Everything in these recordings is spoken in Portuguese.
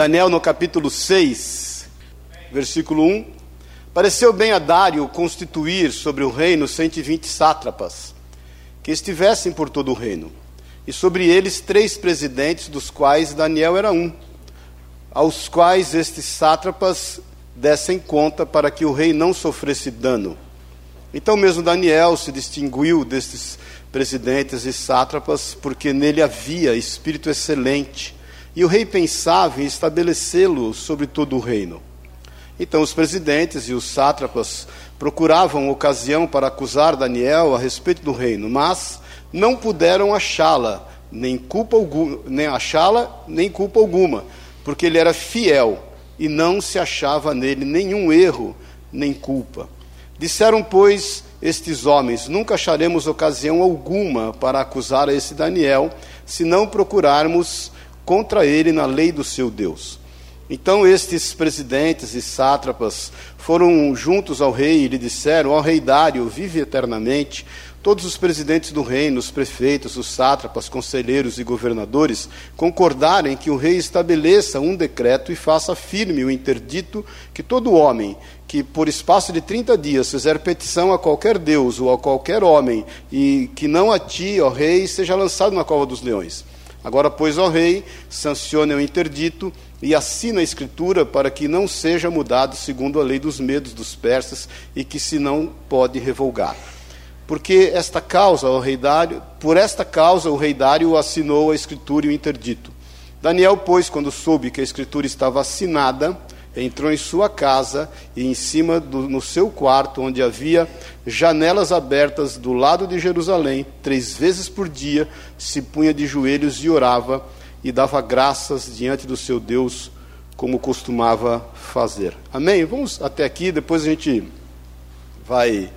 Daniel no capítulo 6, versículo 1. Pareceu bem a Dário constituir sobre o reino 120 sátrapas, que estivessem por todo o reino, e sobre eles três presidentes, dos quais Daniel era um, aos quais estes sátrapas dessem conta para que o rei não sofresse dano. Então mesmo Daniel se distinguiu destes presidentes e sátrapas, porque nele havia espírito excelente, e o rei pensava em estabelecê-lo sobre todo o reino. Então os presidentes e os sátrapas procuravam ocasião para acusar Daniel a respeito do reino, mas não puderam achá-la, nem culpa alguma, nem achá-la, nem culpa alguma, porque ele era fiel e não se achava nele nenhum erro nem culpa. Disseram, pois, estes homens: Nunca acharemos ocasião alguma para acusar a esse Daniel, se não procurarmos contra ele na lei do seu Deus. Então estes presidentes e sátrapas foram juntos ao rei e lhe disseram: Ó rei Dário, vive eternamente. Todos os presidentes do reino, os prefeitos, os sátrapas, conselheiros e governadores concordarem que o rei estabeleça um decreto e faça firme o interdito que todo homem que por espaço de 30 dias fizer petição a qualquer deus ou a qualquer homem e que não a ti, ó rei, seja lançado na cova dos leões. Agora, pois, ó rei, sancione o interdito e assina a escritura para que não seja mudado segundo a lei dos medos dos persas e que se não pode revogar porque esta causa, o rei Dário, por esta causa o rei Dário assinou a escritura e o interdito. Daniel, pois, quando soube que a escritura estava assinada, entrou em sua casa e em cima do, no seu quarto, onde havia janelas abertas do lado de Jerusalém, três vezes por dia, se punha de joelhos e orava e dava graças diante do seu Deus, como costumava fazer. Amém? Vamos até aqui, depois a gente vai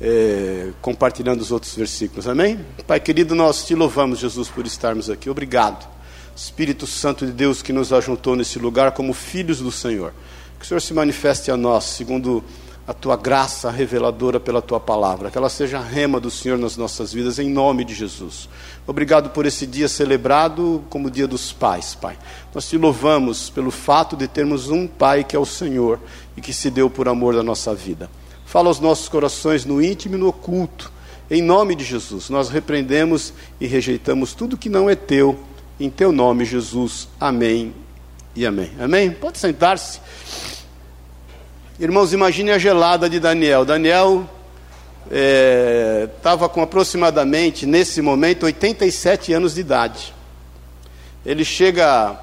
é, compartilhando os outros versículos. Amém? Pai querido, nós te louvamos, Jesus, por estarmos aqui. Obrigado. Espírito Santo de Deus que nos ajuntou nesse lugar como filhos do Senhor. Que o Senhor se manifeste a nós, segundo a tua graça reveladora pela tua palavra. Que ela seja a rema do Senhor nas nossas vidas, em nome de Jesus. Obrigado por esse dia celebrado como dia dos pais, Pai. Nós te louvamos pelo fato de termos um Pai que é o Senhor e que se deu por amor da nossa vida. Fala aos nossos corações no íntimo e no oculto. Em nome de Jesus, nós repreendemos e rejeitamos tudo que não é teu. Em teu nome, Jesus. Amém e amém. Amém? Pode sentar-se. Irmãos, imagine a gelada de Daniel. Daniel estava é, com aproximadamente, nesse momento, 87 anos de idade. Ele chega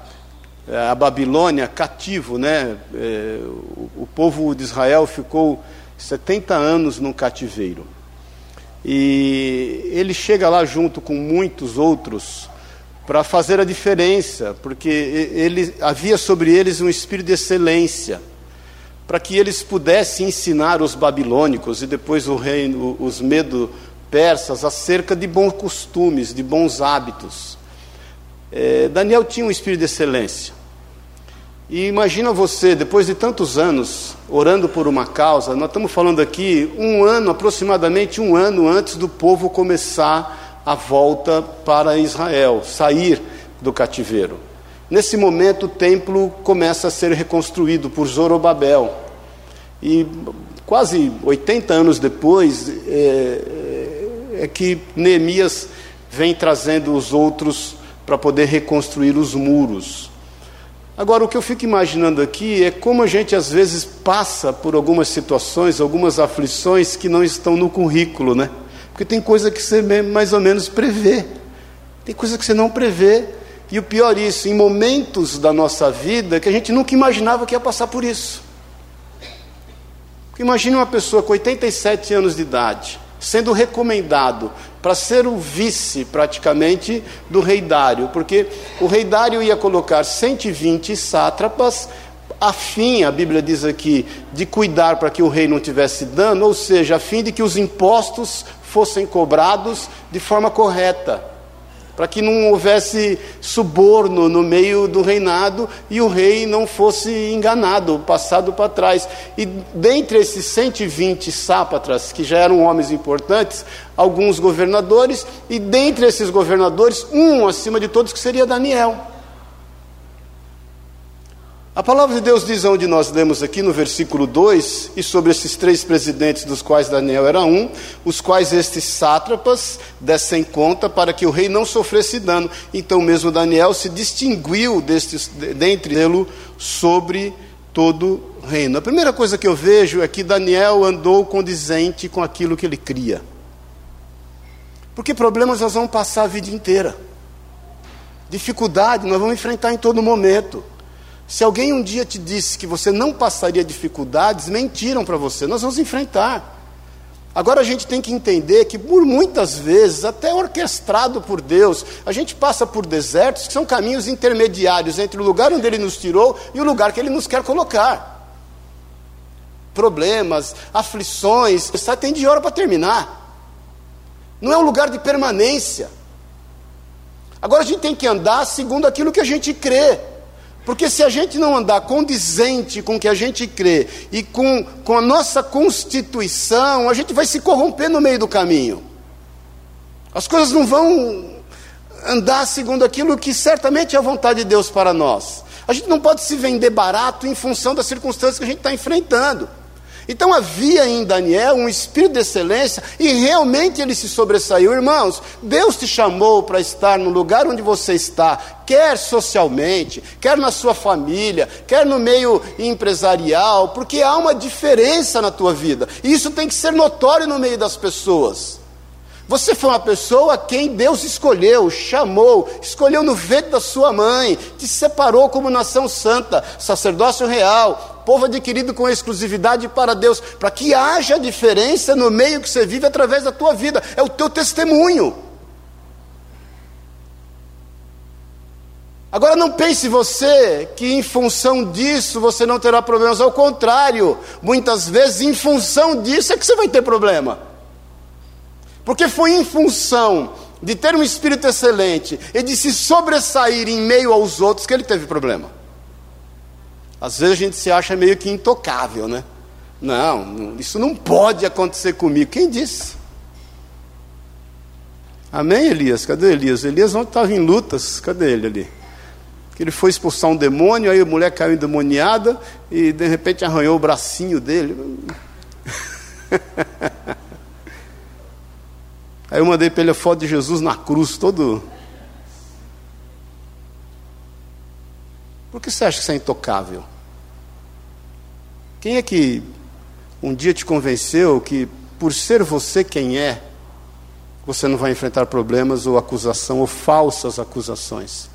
é, à Babilônia cativo, né? É, o, o povo de Israel ficou 70 anos no cativeiro. E ele chega lá junto com muitos outros para fazer a diferença, porque ele havia sobre eles um espírito de excelência, para que eles pudessem ensinar os babilônicos e depois o reino, os medo persas acerca de bons costumes, de bons hábitos. É, Daniel tinha um espírito de excelência. E imagina você, depois de tantos anos orando por uma causa, nós estamos falando aqui um ano, aproximadamente um ano antes do povo começar a volta para Israel, sair do cativeiro. Nesse momento, o templo começa a ser reconstruído por Zorobabel. E quase 80 anos depois, é, é, é que Neemias vem trazendo os outros para poder reconstruir os muros. Agora, o que eu fico imaginando aqui é como a gente às vezes passa por algumas situações, algumas aflições que não estão no currículo, né? Porque tem coisa que você mais ou menos prevê, tem coisa que você não prevê. E o pior isso, em momentos da nossa vida que a gente nunca imaginava que ia passar por isso. Imagine uma pessoa com 87 anos de idade, sendo recomendado para ser o vice, praticamente, do rei Dário, porque o rei Dário ia colocar 120 sátrapas, a fim, a Bíblia diz aqui, de cuidar para que o rei não tivesse dano, ou seja, a fim de que os impostos fossem cobrados de forma correta para que não houvesse suborno no meio do reinado e o rei não fosse enganado, passado para trás. E dentre esses 120 sápatras, que já eram homens importantes, alguns governadores, e dentre esses governadores, um acima de todos, que seria Daniel. A palavra de Deus diz onde nós lemos aqui no versículo 2, e sobre esses três presidentes, dos quais Daniel era um, os quais estes sátrapas dessem conta para que o rei não sofresse dano. Então mesmo Daniel se distinguiu destes, dentre ele sobre todo o reino. A primeira coisa que eu vejo é que Daniel andou condizente com aquilo que ele cria. Porque problemas nós vamos passar a vida inteira. Dificuldade nós vamos enfrentar em todo momento. Se alguém um dia te disse que você não passaria dificuldades, mentiram para você. Nós vamos enfrentar. Agora a gente tem que entender que, por muitas vezes, até orquestrado por Deus, a gente passa por desertos que são caminhos intermediários entre o lugar onde Ele nos tirou e o lugar que Ele nos quer colocar. Problemas, aflições, está tem de hora para terminar. Não é um lugar de permanência. Agora a gente tem que andar segundo aquilo que a gente crê. Porque se a gente não andar condizente com o que a gente crê e com, com a nossa constituição, a gente vai se corromper no meio do caminho. As coisas não vão andar segundo aquilo que certamente é a vontade de Deus para nós. A gente não pode se vender barato em função das circunstâncias que a gente está enfrentando. Então havia em Daniel um espírito de excelência e realmente ele se sobressaiu. Irmãos, Deus te chamou para estar no lugar onde você está, quer socialmente, quer na sua família, quer no meio empresarial, porque há uma diferença na tua vida. E isso tem que ser notório no meio das pessoas. Você foi uma pessoa quem Deus escolheu, chamou, escolheu no ventre da sua mãe, te separou como nação santa, sacerdócio real, povo adquirido com exclusividade para Deus, para que haja diferença no meio que você vive através da tua vida, é o teu testemunho. Agora não pense você que em função disso você não terá problemas, ao contrário, muitas vezes em função disso é que você vai ter problema. Porque foi em função de ter um espírito excelente e de se sobressair em meio aos outros que ele teve problema. Às vezes a gente se acha meio que intocável, né? Não, isso não pode acontecer comigo. Quem disse? Amém, Elias? Cadê Elias? Elias ontem estava em lutas. Cadê ele ali? Que ele foi expulsar um demônio, aí a mulher caiu endemoniada e de repente arranhou o bracinho dele. Aí eu mandei para ele a foto de Jesus na cruz, todo. Por que você acha que você é intocável? Quem é que um dia te convenceu que, por ser você quem é, você não vai enfrentar problemas ou acusação ou falsas acusações?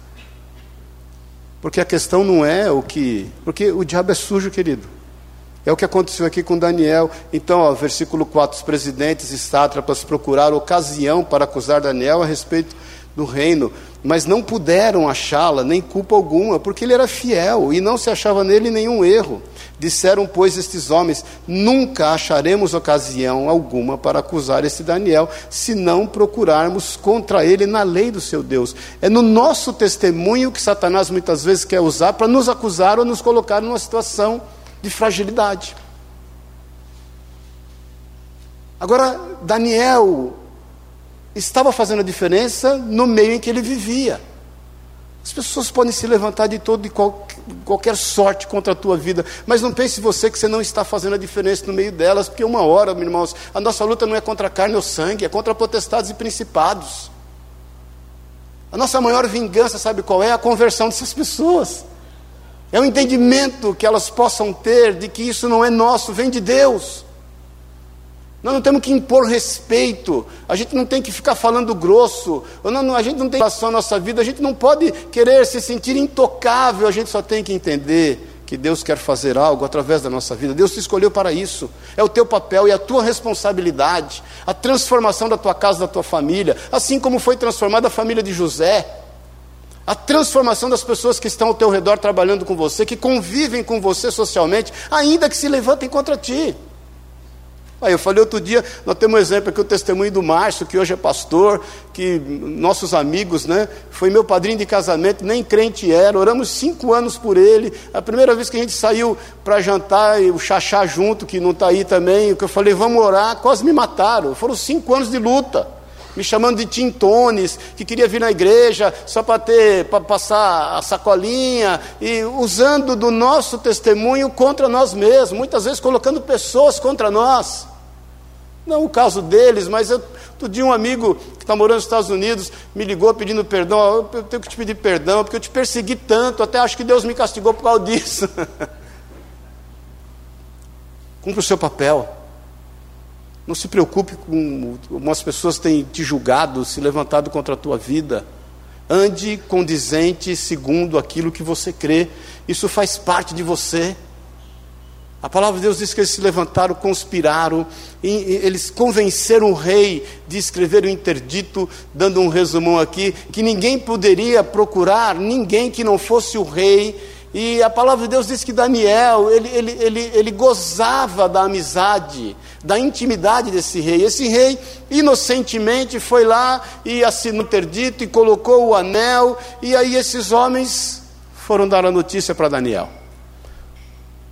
Porque a questão não é o que. Porque o diabo é sujo, querido. É o que aconteceu aqui com Daniel. Então, ó, versículo 4: os presidentes e sátrapas procuraram ocasião para acusar Daniel a respeito do reino, mas não puderam achá-la, nem culpa alguma, porque ele era fiel e não se achava nele nenhum erro. Disseram, pois, estes homens: Nunca acharemos ocasião alguma para acusar esse Daniel, se não procurarmos contra ele na lei do seu Deus. É no nosso testemunho que Satanás muitas vezes quer usar para nos acusar ou nos colocar numa situação de fragilidade. Agora, Daniel estava fazendo a diferença no meio em que ele vivia. As pessoas podem se levantar de todo e qual, qualquer sorte contra a tua vida, mas não pense você que você não está fazendo a diferença no meio delas, porque uma hora, meus irmãos, a nossa luta não é contra a carne ou sangue, é contra potestades e principados. A nossa maior vingança, sabe qual é? A conversão dessas pessoas. É o entendimento que elas possam ter de que isso não é nosso, vem de Deus. Nós não temos que impor respeito, a gente não tem que ficar falando grosso, não, a gente não tem relação à nossa vida, a gente não pode querer se sentir intocável, a gente só tem que entender que Deus quer fazer algo através da nossa vida. Deus te escolheu para isso. É o teu papel e a tua responsabilidade, a transformação da tua casa, da tua família, assim como foi transformada a família de José. A transformação das pessoas que estão ao teu redor trabalhando com você, que convivem com você socialmente, ainda que se levantem contra ti. Aí eu falei outro dia, nós temos um exemplo aqui, o testemunho do Márcio, que hoje é pastor, que nossos amigos, né? Foi meu padrinho de casamento, nem crente era, oramos cinco anos por ele. A primeira vez que a gente saiu para jantar, e o Xaxá junto, que não está aí também, que eu falei, vamos orar, quase me mataram. Foram cinco anos de luta. Me chamando de tintones, que queria vir na igreja só para ter, para passar a sacolinha, e usando do nosso testemunho contra nós mesmos, muitas vezes colocando pessoas contra nós. Não o caso deles, mas eu, outro um amigo que está morando nos Estados Unidos me ligou pedindo perdão. Eu tenho que te pedir perdão, porque eu te persegui tanto, até acho que Deus me castigou por causa disso. Cumpra o seu papel. Não se preocupe com como as pessoas têm te julgado, se levantado contra a tua vida. Ande condizente segundo aquilo que você crê. Isso faz parte de você. A palavra de Deus diz que eles se levantaram, conspiraram, eles convenceram o rei de escrever o interdito, dando um resumão aqui, que ninguém poderia procurar, ninguém que não fosse o rei, e a palavra de Deus diz que Daniel, ele, ele, ele, ele gozava da amizade, da intimidade desse rei. Esse rei, inocentemente, foi lá e assinou interdito e colocou o anel, e aí esses homens foram dar a notícia para Daniel.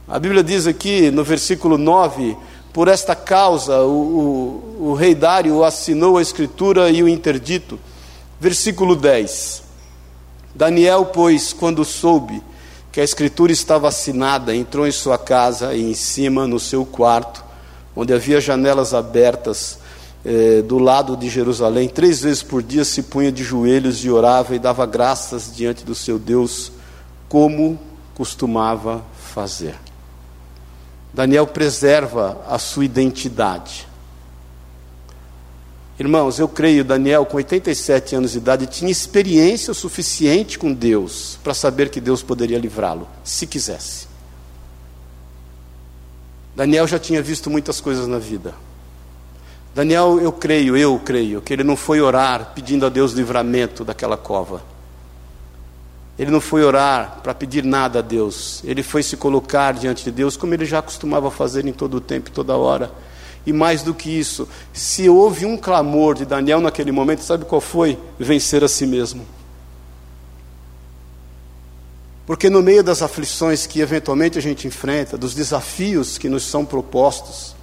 A Bíblia diz aqui no versículo 9: por esta causa o, o, o rei Dário assinou a escritura e o interdito. Versículo 10: Daniel, pois, quando soube que a escritura estava assinada, entrou em sua casa e em cima no seu quarto, onde havia janelas abertas eh, do lado de Jerusalém. Três vezes por dia se punha de joelhos e orava e dava graças diante do seu Deus, como costumava fazer. Daniel preserva a sua identidade. Irmãos, eu creio, Daniel, com 87 anos de idade, tinha experiência suficiente com Deus para saber que Deus poderia livrá-lo, se quisesse. Daniel já tinha visto muitas coisas na vida. Daniel, eu creio, eu creio, que ele não foi orar pedindo a Deus livramento daquela cova. Ele não foi orar para pedir nada a Deus. Ele foi se colocar diante de Deus, como ele já costumava fazer em todo o tempo e toda hora e mais do que isso, se houve um clamor de Daniel naquele momento, sabe qual foi? Vencer a si mesmo. Porque no meio das aflições que eventualmente a gente enfrenta, dos desafios que nos são propostos,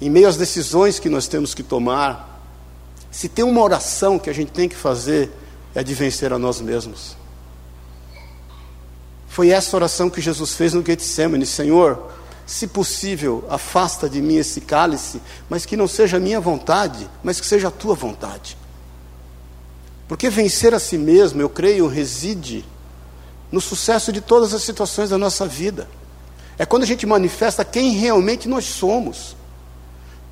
em meio às decisões que nós temos que tomar, se tem uma oração que a gente tem que fazer, é de vencer a nós mesmos. Foi essa oração que Jesus fez no Getsemane, Senhor, se possível, afasta de mim esse cálice, mas que não seja minha vontade, mas que seja a tua vontade. Porque vencer a si mesmo, eu creio, reside no sucesso de todas as situações da nossa vida. É quando a gente manifesta quem realmente nós somos.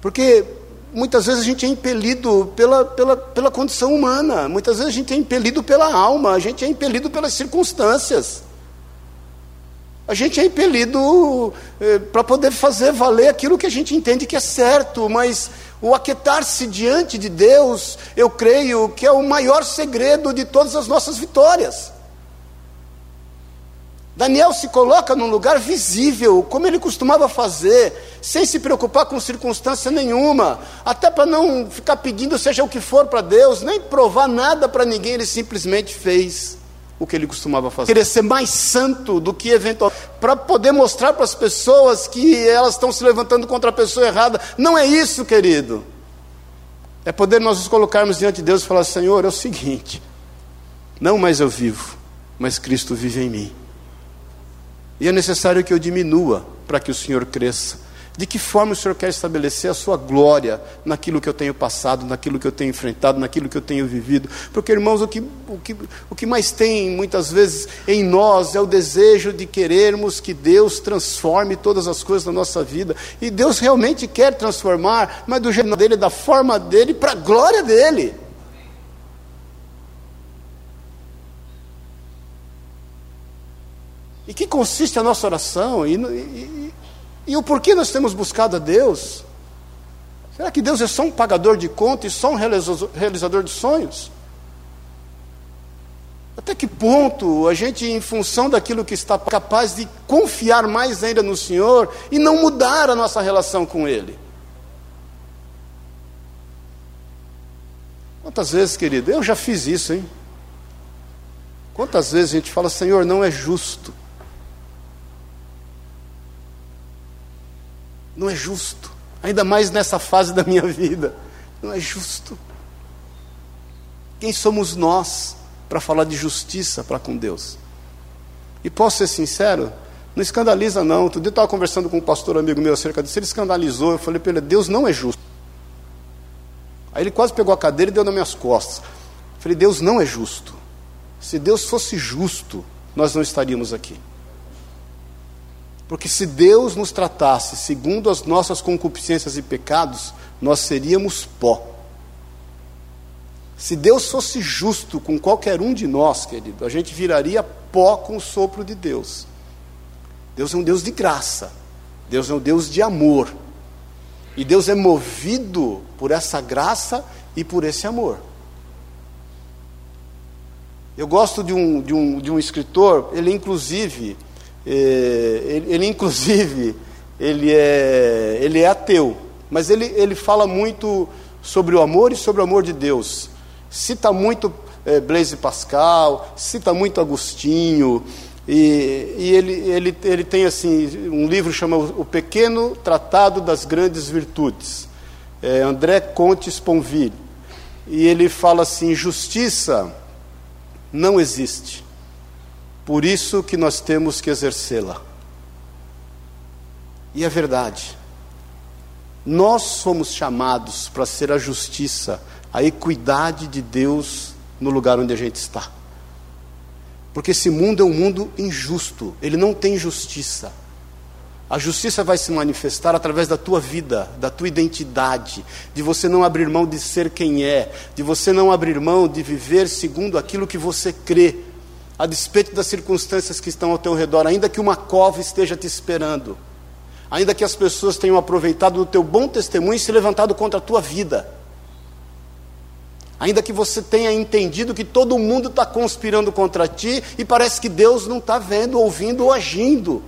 Porque muitas vezes a gente é impelido pela, pela, pela condição humana, muitas vezes a gente é impelido pela alma, a gente é impelido pelas circunstâncias. A gente é impelido eh, para poder fazer valer aquilo que a gente entende que é certo, mas o aquietar-se diante de Deus, eu creio que é o maior segredo de todas as nossas vitórias. Daniel se coloca num lugar visível, como ele costumava fazer, sem se preocupar com circunstância nenhuma, até para não ficar pedindo seja o que for para Deus, nem provar nada para ninguém, ele simplesmente fez o que ele costumava fazer. Querer ser mais santo do que eventual, para poder mostrar para as pessoas que elas estão se levantando contra a pessoa errada. Não é isso, querido. É poder nós nos colocarmos diante de Deus e falar: Senhor, é o seguinte, não mais eu vivo, mas Cristo vive em mim. E é necessário que eu diminua para que o Senhor cresça. De que forma o Senhor quer estabelecer a sua glória naquilo que eu tenho passado, naquilo que eu tenho enfrentado, naquilo que eu tenho vivido? Porque, irmãos, o que, o que, o que mais tem muitas vezes em nós é o desejo de querermos que Deus transforme todas as coisas da nossa vida. E Deus realmente quer transformar, mas do jeito dele, da forma dele, para a glória dele. E que consiste a nossa oração? E, e, e o porquê nós temos buscado a Deus? Será que Deus é só um pagador de contas e só um realizador de sonhos? Até que ponto a gente, em função daquilo que está capaz de confiar mais ainda no Senhor e não mudar a nossa relação com Ele? Quantas vezes, querido, eu já fiz isso, hein? Quantas vezes a gente fala, Senhor, não é justo Não é justo. Ainda mais nessa fase da minha vida. Não é justo. Quem somos nós para falar de justiça para com Deus? E posso ser sincero, não escandaliza não. Outro dia eu estava conversando com um pastor amigo meu acerca disso, ele escandalizou, eu falei para ele, Deus não é justo. Aí ele quase pegou a cadeira e deu nas minhas costas. Eu falei, Deus não é justo. Se Deus fosse justo, nós não estaríamos aqui. Porque se Deus nos tratasse segundo as nossas concupiscências e pecados, nós seríamos pó. Se Deus fosse justo com qualquer um de nós, querido, a gente viraria pó com o sopro de Deus. Deus é um Deus de graça. Deus é um Deus de amor. E Deus é movido por essa graça e por esse amor. Eu gosto de um, de um, de um escritor, ele inclusive, ele, ele, inclusive, ele é, ele é ateu, mas ele, ele fala muito sobre o amor e sobre o amor de Deus. Cita muito é, Blaise Pascal, cita muito Agostinho, e, e, ele, ele, ele tem assim um livro chamado O Pequeno Tratado das Grandes Virtudes, é André Conte Sponville. E ele fala assim: justiça não existe. Por isso que nós temos que exercê-la. E é verdade. Nós somos chamados para ser a justiça, a equidade de Deus no lugar onde a gente está. Porque esse mundo é um mundo injusto, ele não tem justiça. A justiça vai se manifestar através da tua vida, da tua identidade, de você não abrir mão de ser quem é, de você não abrir mão de viver segundo aquilo que você crê, a despeito das circunstâncias que estão ao teu redor, ainda que uma cova esteja te esperando, ainda que as pessoas tenham aproveitado do teu bom testemunho e se levantado contra a tua vida, ainda que você tenha entendido que todo mundo está conspirando contra ti e parece que Deus não está vendo, ouvindo ou agindo.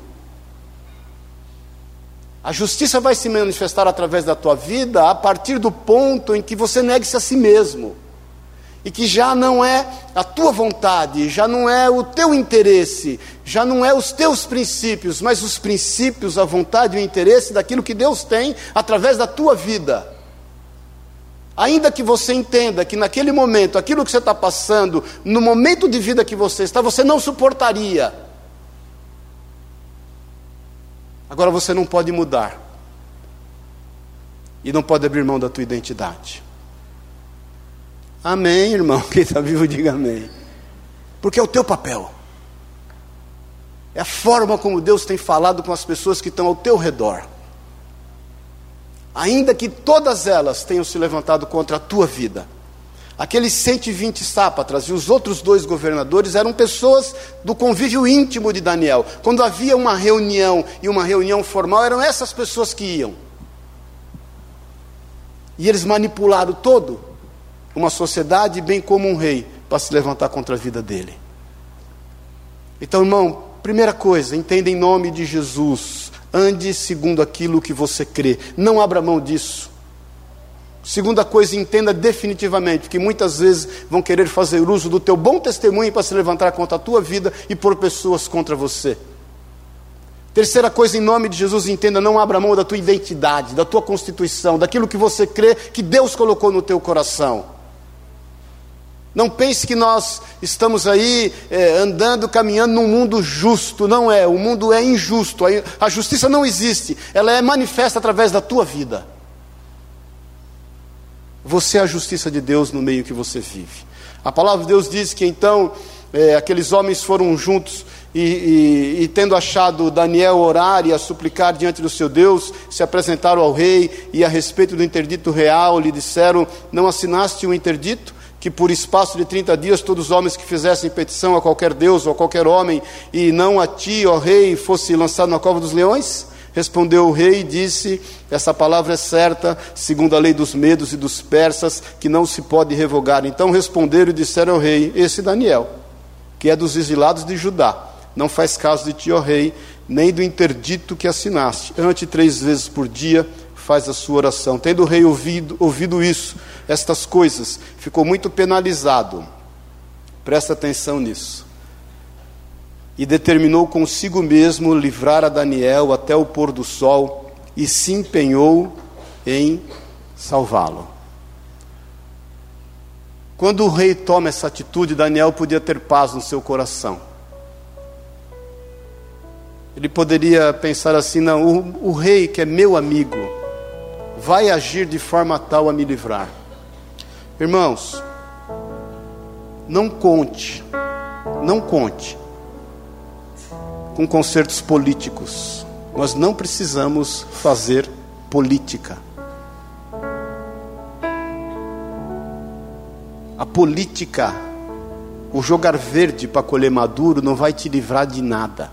A justiça vai se manifestar através da tua vida a partir do ponto em que você negue-se a si mesmo. E que já não é a tua vontade, já não é o teu interesse, já não é os teus princípios, mas os princípios, a vontade e o interesse daquilo que Deus tem através da tua vida. Ainda que você entenda que naquele momento, aquilo que você está passando, no momento de vida que você está, você não suportaria Agora você não pode mudar. E não pode abrir mão da tua identidade. Amém, irmão. Quem está vivo, diga amém. Porque é o teu papel. É a forma como Deus tem falado com as pessoas que estão ao teu redor. Ainda que todas elas tenham se levantado contra a tua vida. Aqueles 120 sápatras e os outros dois governadores eram pessoas do convívio íntimo de Daniel. Quando havia uma reunião e uma reunião formal, eram essas pessoas que iam. E eles manipularam todo uma sociedade, bem como um rei, para se levantar contra a vida dele. Então, irmão, primeira coisa, entenda em nome de Jesus. Ande segundo aquilo que você crê. Não abra mão disso. Segunda coisa, entenda definitivamente que muitas vezes vão querer fazer uso do teu bom testemunho para se levantar contra a tua vida e por pessoas contra você. Terceira coisa, em nome de Jesus, entenda, não abra mão da tua identidade, da tua constituição, daquilo que você crê que Deus colocou no teu coração. Não pense que nós estamos aí é, andando, caminhando num mundo justo. Não é, o mundo é injusto. A justiça não existe, ela é manifesta através da tua vida. Você é a justiça de Deus no meio que você vive. A palavra de Deus diz que então é, aqueles homens foram juntos e, e, e, tendo achado Daniel orar e a suplicar diante do seu Deus, se apresentaram ao rei e a respeito do interdito real lhe disseram: Não assinaste o interdito? Que por espaço de 30 dias todos os homens que fizessem petição a qualquer Deus ou a qualquer homem, e não a ti, ó rei, fosse lançado na cova dos leões? Respondeu o rei e disse: Essa palavra é certa, segundo a lei dos medos e dos persas, que não se pode revogar. Então responderam e disseram ao rei: Esse Daniel, que é dos exilados de Judá, não faz caso de ti, ó rei, nem do interdito que assinaste. Ante três vezes por dia faz a sua oração. Tendo o rei ouvido, ouvido isso, estas coisas, ficou muito penalizado. Presta atenção nisso e determinou consigo mesmo livrar a Daniel até o pôr do sol e se empenhou em salvá-lo. Quando o rei toma essa atitude, Daniel podia ter paz no seu coração. Ele poderia pensar assim: não, o, o rei, que é meu amigo, vai agir de forma tal a me livrar. Irmãos, não conte, não conte com concertos políticos. Nós não precisamos fazer política. A política, o jogar verde para colher maduro, não vai te livrar de nada.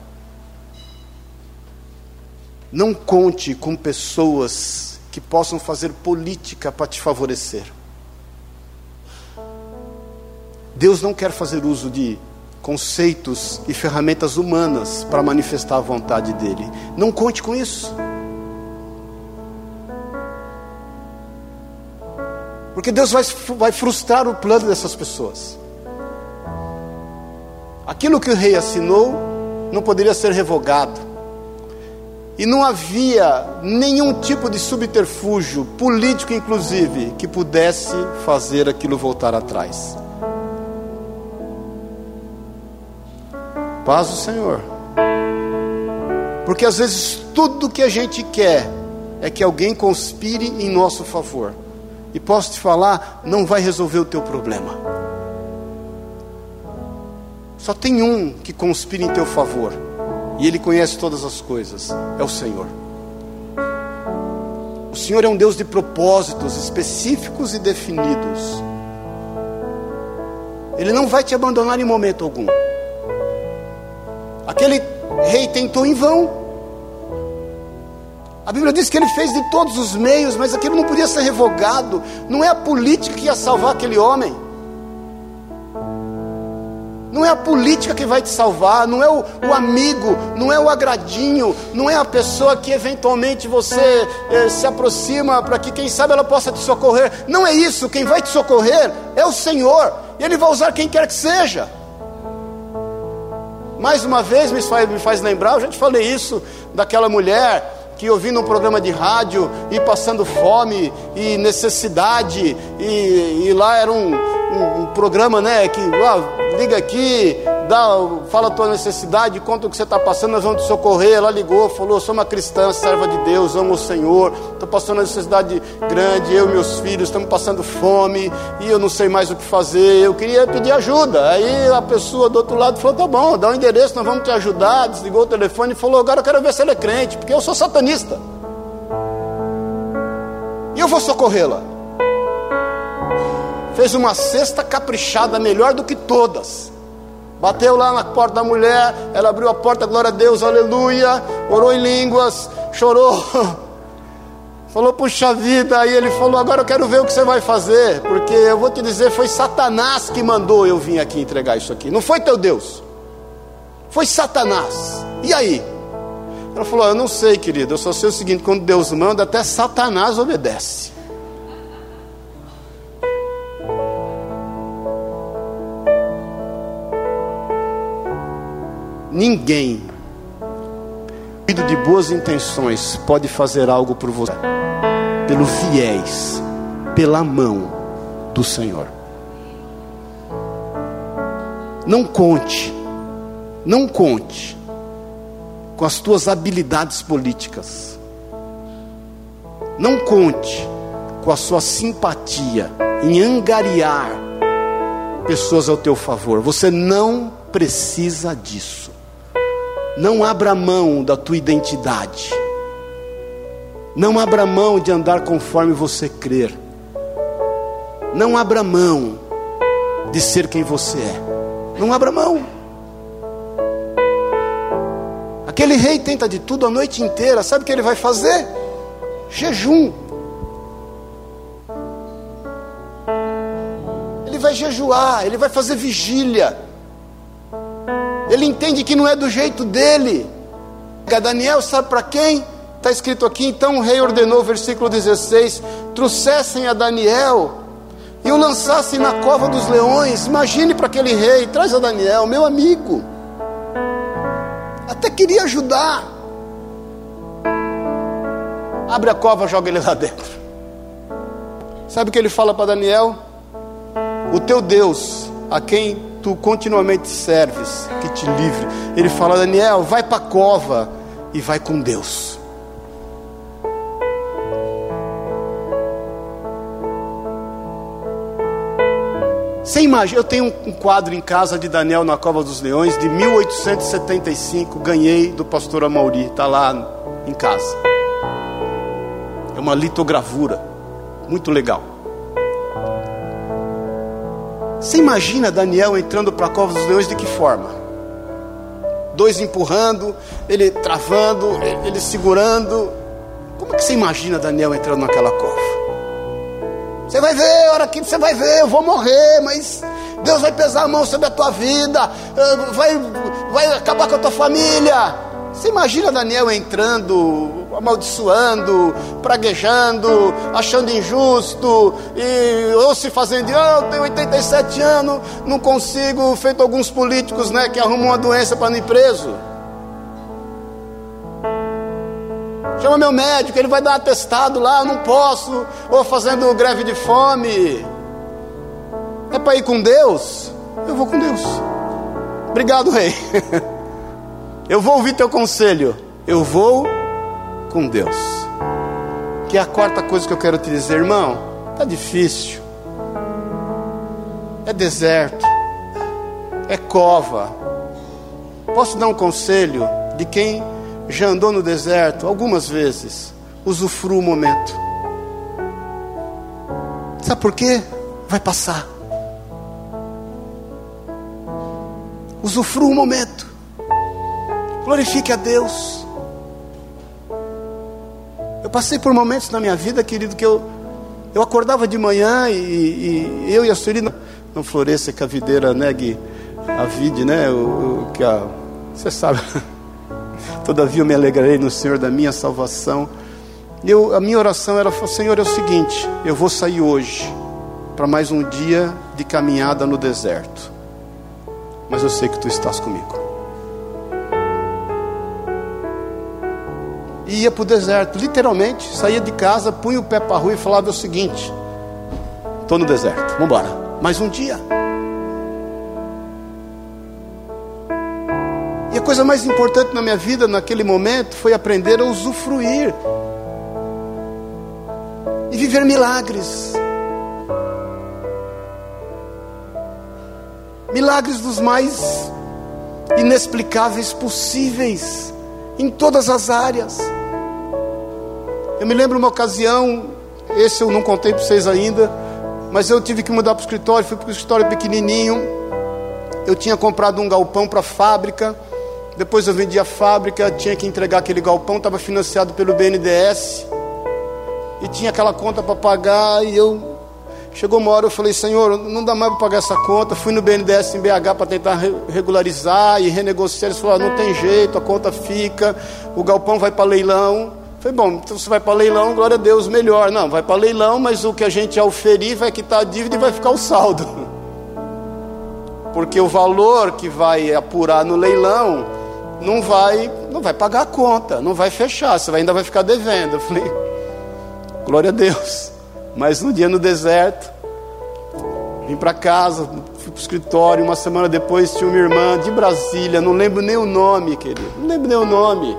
Não conte com pessoas que possam fazer política para te favorecer. Deus não quer fazer uso de conceitos e ferramentas humanas para manifestar a vontade dele. Não conte com isso. Porque Deus vai, vai frustrar o plano dessas pessoas. Aquilo que o rei assinou não poderia ser revogado. E não havia nenhum tipo de subterfúgio, político inclusive, que pudesse fazer aquilo voltar atrás. Paz do Senhor. Porque às vezes tudo que a gente quer é que alguém conspire em nosso favor. E posso te falar, não vai resolver o teu problema. Só tem um que conspira em teu favor. E ele conhece todas as coisas. É o Senhor. O Senhor é um Deus de propósitos específicos e definidos. Ele não vai te abandonar em momento algum. Aquele rei tentou em vão. A Bíblia diz que ele fez de todos os meios, mas aquilo não podia ser revogado. Não é a política que ia salvar aquele homem. Não é a política que vai te salvar, não é o, o amigo, não é o agradinho, não é a pessoa que eventualmente você eh, se aproxima para que, quem sabe, ela possa te socorrer. Não é isso, quem vai te socorrer é o Senhor, e Ele vai usar quem quer que seja. Mais uma vez me faz, me faz lembrar, eu já te falei isso, daquela mulher que ouvindo um programa de rádio e passando fome e necessidade, e, e lá era um, um, um programa, né, que ah, liga aqui, dá, fala a tua necessidade, conta o que você está passando, nós vamos te socorrer. Ela ligou, falou: sou uma cristã, serva de Deus, amo o Senhor, estou passando uma necessidade grande, eu e meus filhos estamos passando fome e eu não sei mais o que fazer. Eu queria pedir ajuda. Aí a pessoa do outro lado falou: tá bom, dá um endereço, nós vamos te ajudar. Desligou o telefone e falou: agora eu quero ver se ela é crente, porque eu sou satanista. E eu vou socorrê-la fez uma cesta caprichada, melhor do que todas. Bateu lá na porta da mulher, ela abriu a porta, glória a Deus, aleluia, orou em línguas, chorou. Falou, puxa vida, aí ele falou: Agora eu quero ver o que você vai fazer, porque eu vou te dizer, foi Satanás que mandou eu vir aqui entregar isso aqui, não foi teu Deus, foi Satanás. E aí? Ela falou: Eu não sei, querido, eu só sei o seguinte: quando Deus manda, até Satanás obedece. Ninguém, de boas intenções, pode fazer algo por você, pelo viés, pela mão do Senhor. Não conte, não conte com as tuas habilidades políticas. Não conte com a sua simpatia em angariar pessoas ao teu favor. Você não precisa disso. Não abra mão da tua identidade. Não abra mão de andar conforme você crer. Não abra mão de ser quem você é. Não abra mão. Aquele rei tenta de tudo a noite inteira. Sabe o que ele vai fazer? Jejum. Ele vai jejuar, ele vai fazer vigília. Ele entende que não é do jeito dele. Daniel sabe para quem? Está escrito aqui, então o rei ordenou, versículo 16: trouxessem a Daniel e o lançassem na cova dos leões. Imagine para aquele rei, traz a Daniel, meu amigo. Até queria ajudar. Abre a cova, joga ele lá dentro. Sabe o que ele fala para Daniel? o teu Deus, a quem tu continuamente serves, que te livre. Ele fala: Daniel, vai para a cova e vai com Deus. Você imagina, eu tenho um quadro em casa de Daniel na Cova dos Leões de 1875, ganhei do pastor Amauri, está lá em casa. É uma litogravura, muito legal. Você imagina Daniel entrando para a Cova dos Leões de que forma? Dois empurrando, ele travando, ele segurando. Como é que você imagina Daniel entrando naquela cova? Você vai ver, hora que você vai ver, eu vou morrer, mas Deus vai pesar a mão sobre a tua vida, eh, vai, vai acabar com a tua família. Você imagina Daniel entrando, amaldiçoando, praguejando, achando injusto, e, ou se fazendo, oh, eu tenho 87 anos, não consigo, feito alguns políticos né, que arrumam uma doença para não ir preso. Chama meu médico, ele vai dar atestado lá, não posso. Ou fazendo greve de fome. É para ir com Deus? Eu vou com Deus. Obrigado, rei. Eu vou ouvir teu conselho. Eu vou com Deus. Que é a quarta coisa que eu quero te dizer, irmão. Tá difícil. É deserto. É cova. Posso dar um conselho de quem já andou no deserto algumas vezes, usufrua o momento. Sabe por quê? Vai passar. Usufrua o momento. Glorifique a Deus. Eu passei por momentos na minha vida, querido, que eu, eu acordava de manhã e, e eu e a Sueli não, floresça que a videira negue a vide, né? O, o que a, você sabe. Todavia eu me alegrarei no Senhor da minha salvação. Eu, a minha oração era: Senhor, é o seguinte, eu vou sair hoje para mais um dia de caminhada no deserto, mas eu sei que tu estás comigo. E ia para o deserto, literalmente, saía de casa, punha o pé para a rua e falava o seguinte: estou no deserto, vamos embora, mais um dia. E a coisa mais importante na minha vida naquele momento foi aprender a usufruir e viver milagres. Milagres dos mais inexplicáveis possíveis, em todas as áreas. Eu me lembro uma ocasião, esse eu não contei para vocês ainda, mas eu tive que mudar para o escritório, fui para o escritório pequenininho. Eu tinha comprado um galpão para a fábrica depois eu vendi a fábrica, tinha que entregar aquele galpão, estava financiado pelo BNDES. E tinha aquela conta para pagar. E eu. Chegou uma hora, eu falei, Senhor, não dá mais para pagar essa conta. Fui no BNDES em BH para tentar regularizar e renegociar. Eles falaram, não tem jeito, a conta fica, o galpão vai para leilão. Falei, bom, então você vai para leilão, glória a Deus, melhor. Não, vai para leilão, mas o que a gente auferir vai quitar a dívida e vai ficar o saldo. Porque o valor que vai apurar no leilão não vai, não vai pagar a conta, não vai fechar, você ainda vai ficar devendo. Eu falei, glória a Deus. Mas um dia no deserto, vim para casa, fui para o escritório, uma semana depois tinha uma irmã de Brasília, não lembro nem o nome, querido, não lembro nem o nome.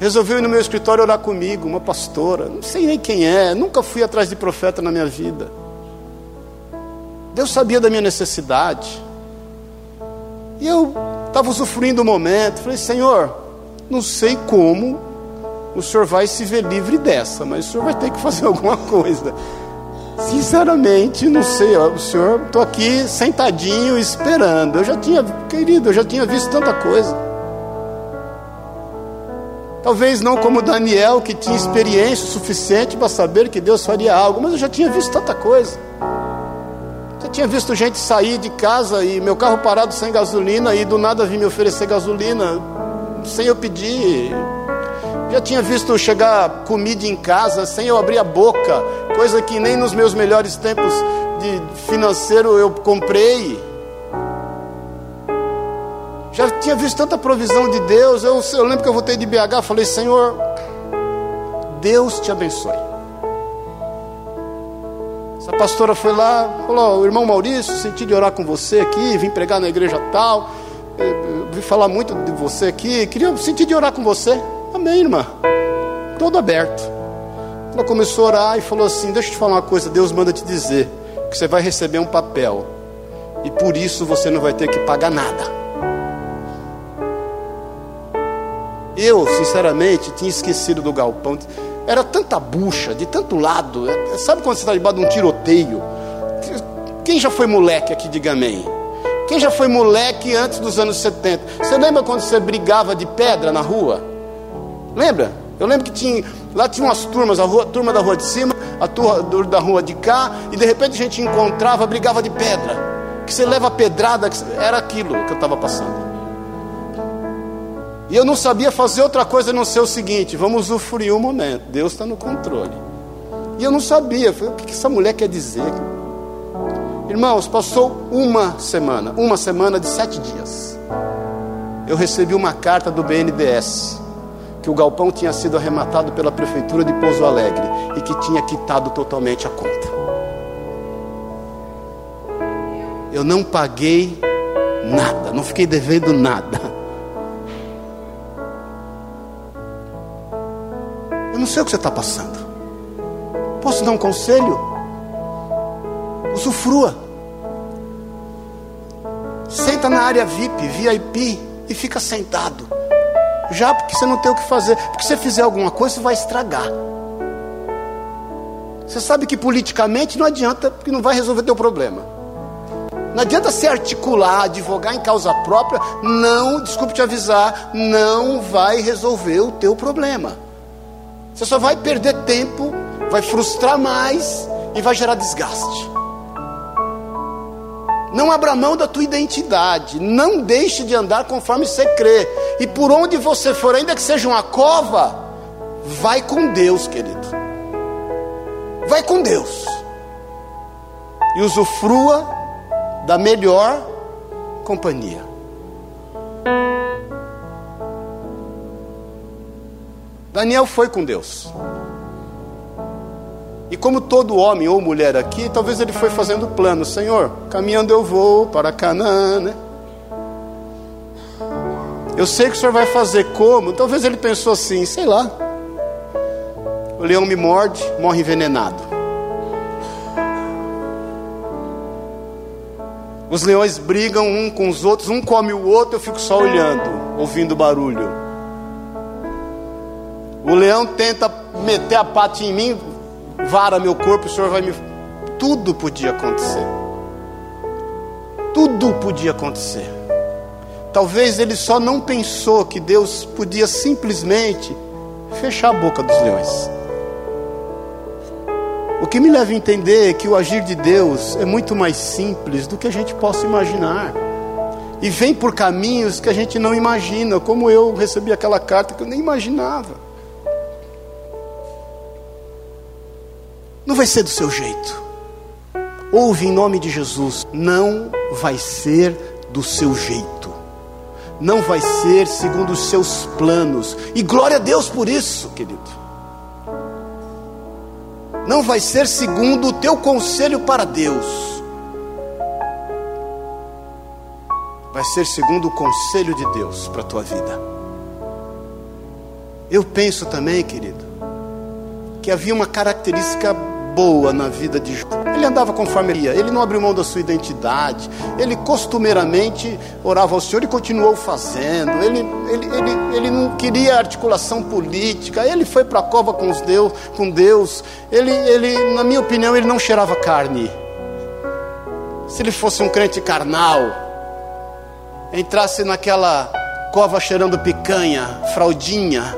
Resolveu ir no meu escritório orar comigo, uma pastora, não sei nem quem é, nunca fui atrás de profeta na minha vida. Deus sabia da minha necessidade. E eu estava usufruindo o momento. Falei, Senhor, não sei como o Senhor vai se ver livre dessa, mas o Senhor vai ter que fazer alguma coisa. Sinceramente, não sei, o Senhor, estou aqui sentadinho esperando. Eu já tinha, querido, eu já tinha visto tanta coisa. Talvez não como Daniel, que tinha experiência suficiente para saber que Deus faria algo, mas eu já tinha visto tanta coisa tinha visto gente sair de casa e meu carro parado sem gasolina e do nada vir me oferecer gasolina sem eu pedir. Já tinha visto chegar comida em casa sem eu abrir a boca, coisa que nem nos meus melhores tempos de financeiro eu comprei. Já tinha visto tanta provisão de Deus. Eu, eu lembro que eu voltei de BH, falei: Senhor, Deus te abençoe. Essa pastora foi lá, falou: o irmão Maurício, senti de orar com você aqui, vim pregar na igreja tal, vi falar muito de você aqui, queria sentir de orar com você. Amém, irmã. Todo aberto. Ela começou a orar e falou assim: Deixa eu te falar uma coisa, Deus manda te dizer que você vai receber um papel e por isso você não vai ter que pagar nada. Eu, sinceramente, tinha esquecido do galpão. Era tanta bucha, de tanto lado. Sabe quando você está debaixo de um tiroteio? Quem já foi moleque aqui, diga amém. Quem já foi moleque antes dos anos 70? Você lembra quando você brigava de pedra na rua? Lembra? Eu lembro que tinha, lá tinha umas turmas, a, rua, a turma da rua de cima, a turma da rua de cá, e de repente a gente encontrava, brigava de pedra. Que você leva pedrada, era aquilo que eu estava passando. E eu não sabia fazer outra coisa a não ser o seguinte: vamos usufruir o momento, Deus está no controle. E eu não sabia, falei, o que essa mulher quer dizer? Irmãos, passou uma semana, uma semana de sete dias. Eu recebi uma carta do BNDES, que o galpão tinha sido arrematado pela prefeitura de Pouso Alegre e que tinha quitado totalmente a conta. Eu não paguei nada, não fiquei devendo nada. não sei o que você está passando. Posso dar um conselho? Usufrua. Senta na área VIP, VIP e fica sentado. Já porque você não tem o que fazer. Porque se você fizer alguma coisa, você vai estragar. Você sabe que politicamente não adianta, porque não vai resolver teu problema. Não adianta se articular, advogar em causa própria, não, desculpe te avisar, não vai resolver o teu problema. Você só vai perder tempo, vai frustrar mais e vai gerar desgaste. Não abra mão da tua identidade. Não deixe de andar conforme você crê. E por onde você for, ainda que seja uma cova, vai com Deus, querido. Vai com Deus. E usufrua da melhor companhia. Daniel foi com Deus. E como todo homem ou mulher aqui, talvez ele foi fazendo plano, Senhor, caminhando eu vou para Canaã, né? Eu sei que o Senhor vai fazer como, talvez ele pensou assim, sei lá. O leão me morde, morre envenenado. Os leões brigam um com os outros, um come o outro, eu fico só olhando, ouvindo barulho. O leão tenta meter a pata em mim, vara meu corpo, o Senhor vai me. Tudo podia acontecer. Tudo podia acontecer. Talvez ele só não pensou que Deus podia simplesmente fechar a boca dos leões. O que me leva a entender é que o agir de Deus é muito mais simples do que a gente possa imaginar. E vem por caminhos que a gente não imagina, como eu recebi aquela carta que eu nem imaginava. Não vai ser do seu jeito. Ouve em nome de Jesus. Não vai ser do seu jeito. Não vai ser segundo os seus planos. E glória a Deus por isso, querido. Não vai ser segundo o teu conselho para Deus. Vai ser segundo o conselho de Deus para a tua vida. Eu penso também, querido, que havia uma característica boa na vida de Jó. Ele andava conforme ele ia, ele não abriu mão da sua identidade, ele costumeiramente orava ao Senhor e continuou fazendo, ele, ele, ele, ele não queria articulação política, ele foi para a cova com, os Deus, com Deus, ele, ele, na minha opinião, ele não cheirava carne. Se ele fosse um crente carnal, entrasse naquela cova cheirando picanha, fraldinha,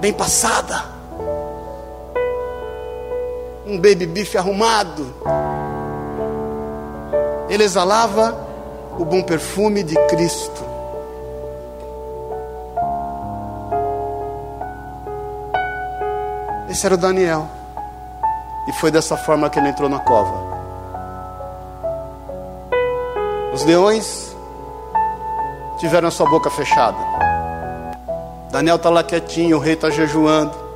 bem passada, um baby beef arrumado. Ele exalava o bom perfume de Cristo. Esse era o Daniel. E foi dessa forma que ele entrou na cova. Os leões tiveram a sua boca fechada. Daniel está lá quietinho, o rei está jejuando.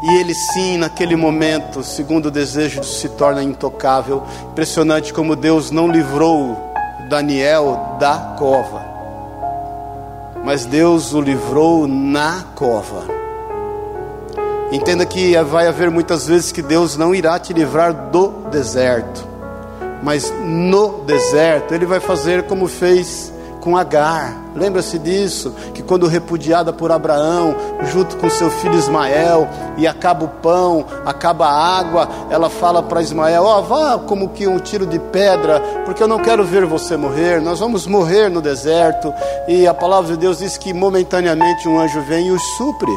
E ele sim, naquele momento, segundo o desejo, se torna intocável. Impressionante como Deus não livrou Daniel da cova, mas Deus o livrou na cova. Entenda que vai haver muitas vezes que Deus não irá te livrar do deserto, mas no deserto Ele vai fazer como fez com Agar. Lembra-se disso? Que quando repudiada por Abraão, junto com seu filho Ismael, e acaba o pão, acaba a água, ela fala para Ismael: Ó, oh, vá como que um tiro de pedra, porque eu não quero ver você morrer, nós vamos morrer no deserto. E a palavra de Deus diz que momentaneamente um anjo vem e os supre.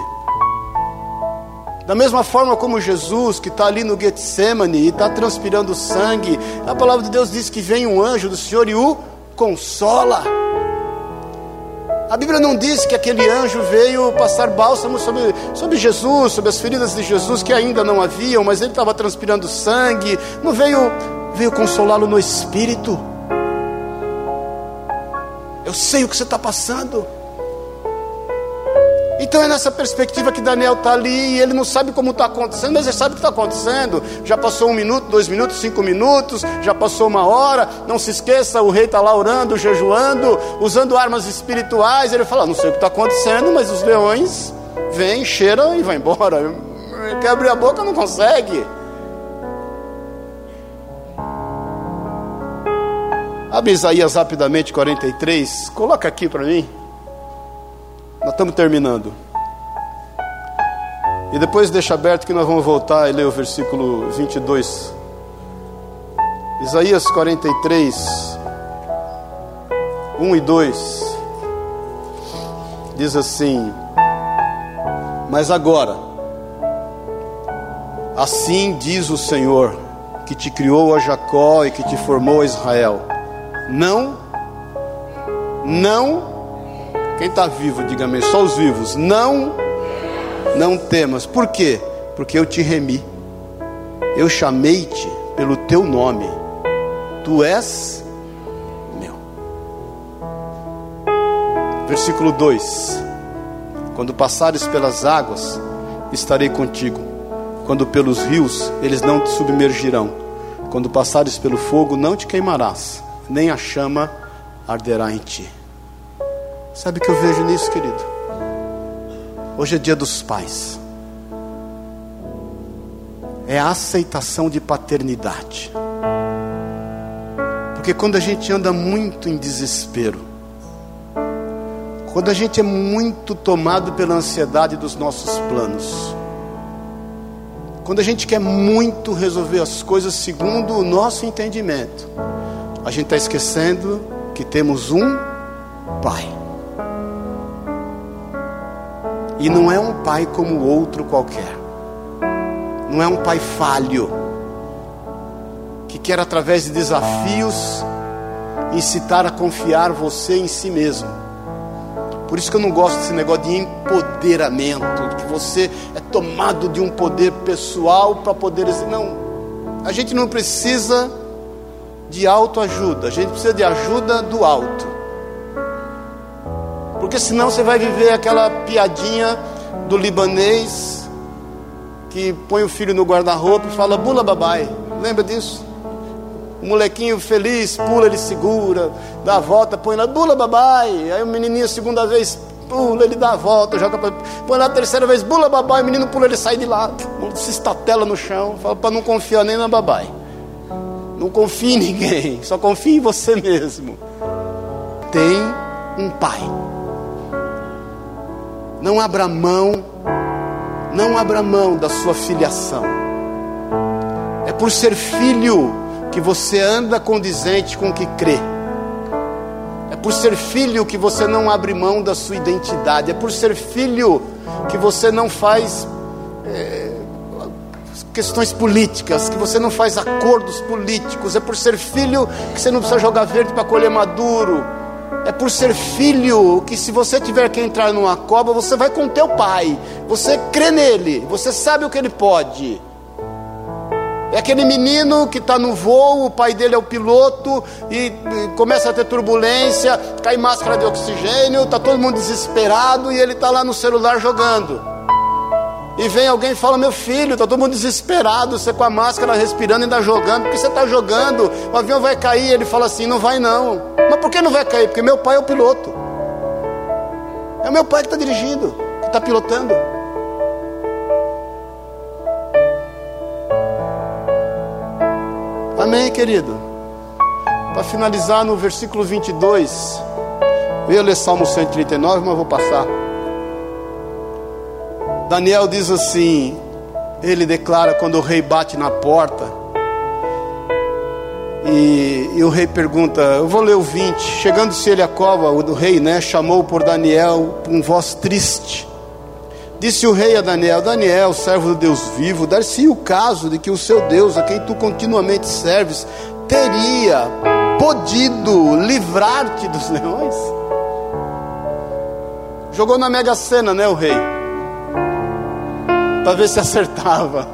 Da mesma forma como Jesus, que está ali no Getsemane e está transpirando sangue, a palavra de Deus diz que vem um anjo do Senhor e o consola. A Bíblia não diz que aquele anjo veio passar bálsamo sobre, sobre Jesus, sobre as feridas de Jesus que ainda não haviam, mas ele estava transpirando sangue. Não veio, veio consolá-lo no espírito. Eu sei o que você está passando. Então é nessa perspectiva que Daniel está ali e ele não sabe como está acontecendo, mas ele sabe o que está acontecendo. Já passou um minuto, dois minutos, cinco minutos, já passou uma hora. Não se esqueça, o rei está lá orando, jejuando, usando armas espirituais. Ele fala: Não sei o que está acontecendo, mas os leões vêm, cheiram e vão embora. Quer abrir a boca, não consegue. Abre Isaías rapidamente 43, coloca aqui para mim. Nós estamos terminando. E depois deixa aberto que nós vamos voltar e ler o versículo 22. Isaías 43, 1 e 2. Diz assim: Mas agora, assim diz o Senhor, que te criou a Jacó e que te formou a Israel: Não, não quem está vivo, diga amém. Só os vivos. Não, não temas. Por quê? Porque eu te remi. Eu chamei-te pelo teu nome. Tu és meu. Versículo 2: Quando passares pelas águas, estarei contigo. Quando pelos rios, eles não te submergirão. Quando passares pelo fogo, não te queimarás, nem a chama arderá em ti. Sabe o que eu vejo nisso, querido? Hoje é dia dos pais. É a aceitação de paternidade. Porque quando a gente anda muito em desespero, quando a gente é muito tomado pela ansiedade dos nossos planos, quando a gente quer muito resolver as coisas segundo o nosso entendimento, a gente está esquecendo que temos um Pai. E não é um pai como outro qualquer. Não é um pai falho. Que quer, através de desafios, incitar a confiar você em si mesmo. Por isso que eu não gosto desse negócio de empoderamento, que você é tomado de um poder pessoal para poder. Não, a gente não precisa de autoajuda, a gente precisa de ajuda do alto. Porque senão você vai viver aquela piadinha do libanês que põe o filho no guarda-roupa e fala bula babai. Lembra disso? O molequinho feliz pula, ele segura, dá a volta, põe lá, bula babai. Aí o menininho, segunda vez, pula, ele dá a volta, joga pra... põe lá a terceira vez, bula babai, o menino pula, ele sai de lado, se estatela no chão, fala para não confiar nem na babai. Não confie em ninguém, só confie em você mesmo. Tem um pai. Não abra mão, não abra mão da sua filiação. É por ser filho que você anda condizente com o que crê. É por ser filho que você não abre mão da sua identidade. É por ser filho que você não faz é, questões políticas, que você não faz acordos políticos. É por ser filho que você não precisa jogar verde para colher maduro é por ser filho que se você tiver que entrar numa cova, você vai com teu pai. Você crê nele, você sabe o que ele pode. É aquele menino que está no voo, o pai dele é o piloto e, começa a ter turbulência, cai máscara de oxigênio, está todo mundo desesperado e ele está lá no celular jogando. E vem alguém e fala: Meu filho, está todo mundo desesperado, você com a máscara respirando ainda jogando, porque você está jogando, o avião vai cair. Ele fala assim: Não vai não. Mas por que não vai cair? Porque meu pai é o piloto. É o meu pai que está dirigindo, que está pilotando. Amém, querido? Para finalizar no versículo 22, eu ia ler Salmo 139, mas vou passar. Daniel diz assim: ele declara quando o rei bate na porta, e, e, o rei pergunta: Eu vou ler o 20. Chegando-se ele à cova, o do rei, né, chamou por Daniel com voz triste. Disse o rei a Daniel: Daniel, servo do Deus vivo, dar-se o caso de que o seu Deus, a quem tu continuamente serves, teria podido livrar-te dos leões? Jogou na mega sena, né, o rei? Para ver se acertava.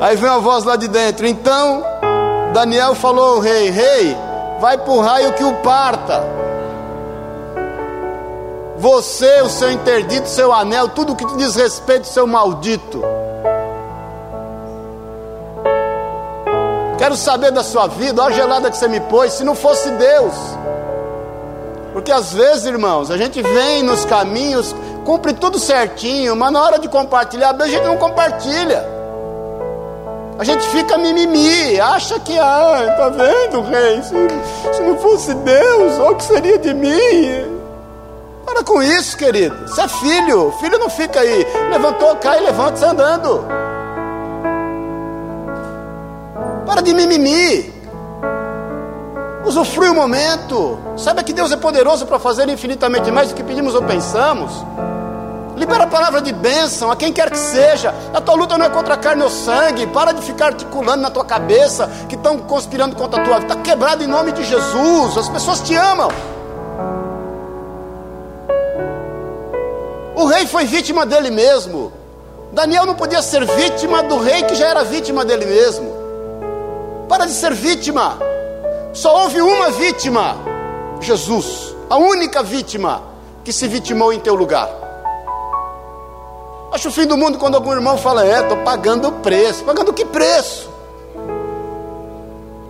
Aí vem a voz lá de dentro. Então Daniel falou ao rei: Rei, vai para o raio que o parta. Você, o seu interdito, seu anel, tudo que te diz respeito, seu maldito. Quero saber da sua vida, olha a gelada que você me pôs. Se não fosse Deus, porque às vezes, irmãos, a gente vem nos caminhos cumpre tudo certinho, mas na hora de compartilhar, a gente não compartilha. A gente fica mimimi, acha que, ah, tá vendo, rei? Se, se não fosse Deus, o que seria de mim? Para com isso, querido. Você é filho, filho não fica aí. Levantou, cai, levanta, sai andando. Para de mimimi. Usufrui o momento. Saiba que Deus é poderoso para fazer infinitamente mais do que pedimos ou pensamos. Libera a palavra de bênção a quem quer que seja. A tua luta não é contra a carne ou sangue. Para de ficar articulando na tua cabeça que estão conspirando contra a tua vida. Está quebrado em nome de Jesus. As pessoas te amam. O rei foi vítima dele mesmo. Daniel não podia ser vítima do rei que já era vítima dele mesmo. Para de ser vítima. Só houve uma vítima: Jesus. A única vítima que se vitimou em teu lugar. Acho o fim do mundo quando algum irmão fala, é, estou pagando o preço. Pagando que preço?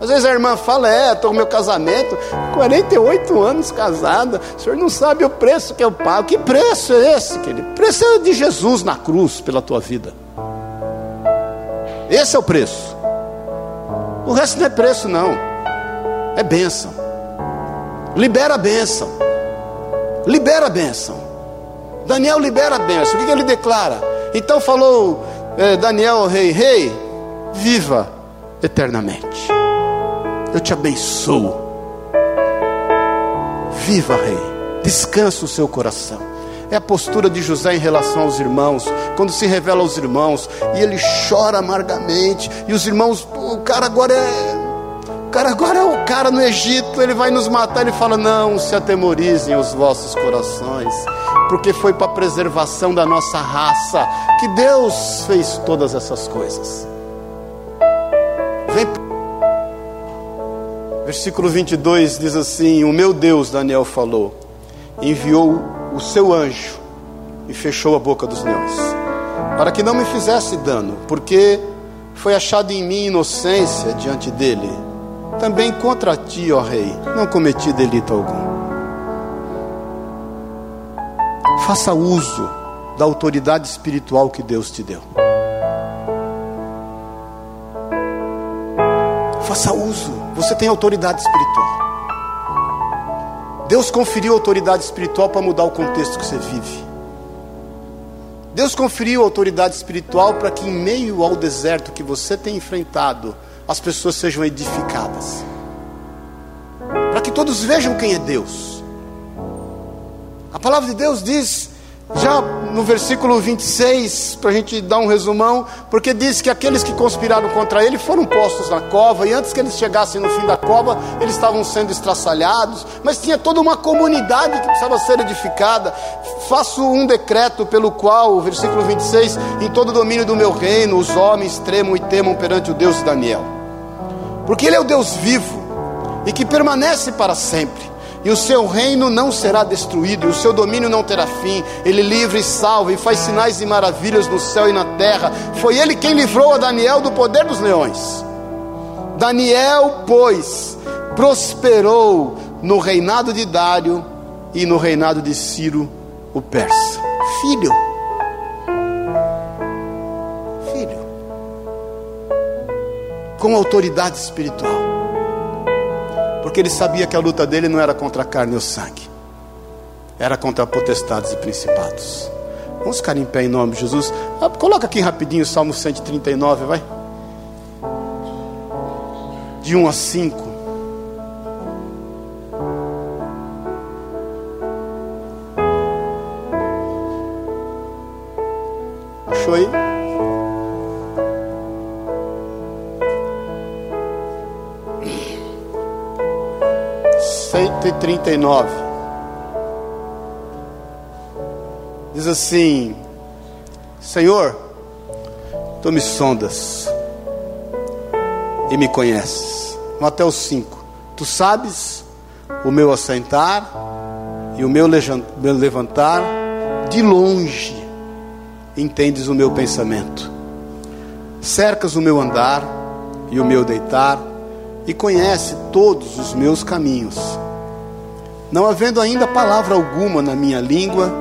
Às vezes a irmã fala, é, estou no meu casamento, 48 anos casada, o senhor não sabe o preço que eu pago. Que preço é esse, querido? Preço é de Jesus na cruz pela tua vida. Esse é o preço. O resto não é preço, não. É bênção. Libera a bênção. Libera a bênção. Daniel libera a bênção. O que, que ele declara? Então falou eh, Daniel ao rei: Rei, viva eternamente. Eu te abençoo. Viva, rei. Descansa o seu coração. É a postura de José em relação aos irmãos, quando se revela aos irmãos, e ele chora amargamente, e os irmãos, o cara agora é cara agora é o cara no Egito, ele vai nos matar. Ele fala: Não se atemorizem os vossos corações, porque foi para a preservação da nossa raça que Deus fez todas essas coisas. Vem. Versículo 22 diz assim: O meu Deus, Daniel falou, enviou o seu anjo e fechou a boca dos leões, para que não me fizesse dano, porque foi achado em mim inocência diante dele também contra ti, ó Rei, não cometi delito algum. Faça uso da autoridade espiritual que Deus te deu. Faça uso, você tem autoridade espiritual. Deus conferiu autoridade espiritual para mudar o contexto que você vive. Deus conferiu autoridade espiritual para que, em meio ao deserto que você tem enfrentado, as pessoas sejam edificadas. Para que todos vejam quem é Deus. A palavra de Deus diz, já no versículo 26, para a gente dar um resumão, porque diz que aqueles que conspiraram contra ele foram postos na cova, e antes que eles chegassem no fim da cova, eles estavam sendo estraçalhados, mas tinha toda uma comunidade que precisava ser edificada. Faço um decreto pelo qual, versículo 26, em todo o domínio do meu reino, os homens tremam e temam perante o Deus de Daniel porque Ele é o Deus vivo e que permanece para sempre. e o seu reino não será destruído, e o seu domínio não terá fim. Ele livra e salva, e faz sinais e maravilhas no céu e na terra. Foi ele quem livrou a Daniel do poder dos leões. Daniel, pois, prosperou no reinado de Dário e no reinado de Ciro, o persa. Filho, com autoridade espiritual porque ele sabia que a luta dele não era contra a carne ou sangue, era contra potestades e principados. Vamos ficar em pé em nome de Jesus. Ah, coloca aqui rapidinho o Salmo 139, vai. De 1 a 5. Achou aí? 139. Diz assim: Senhor, tu me sondas e me conheces. Até o 5. Tu sabes o meu assentar e o meu levantar de longe. Entendes o meu pensamento. Cercas o meu andar e o meu deitar e conhece todos os meus caminhos. Não havendo ainda palavra alguma na minha língua,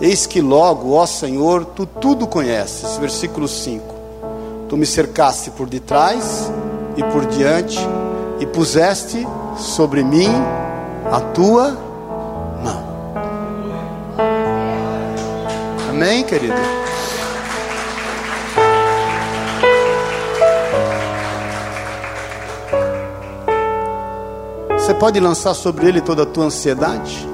eis que logo, ó Senhor, tu tudo conheces. Versículo 5. Tu me cercaste por detrás e por diante, e puseste sobre mim a tua mão. Amém, querido? Você pode lançar sobre ele toda a tua ansiedade?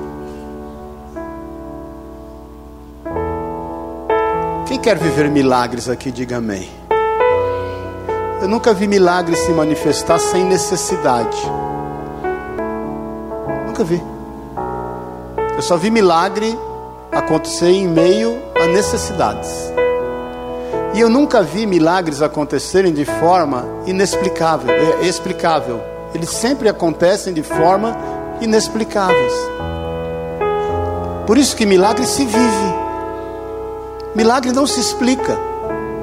Quem quer viver milagres aqui, diga amém. Eu nunca vi milagre se manifestar sem necessidade. Nunca vi. Eu só vi milagre acontecer em meio a necessidades. E eu nunca vi milagres acontecerem de forma inexplicável, é, explicável eles sempre acontecem de forma inexplicáveis. Por isso que milagre se vive. Milagre não se explica,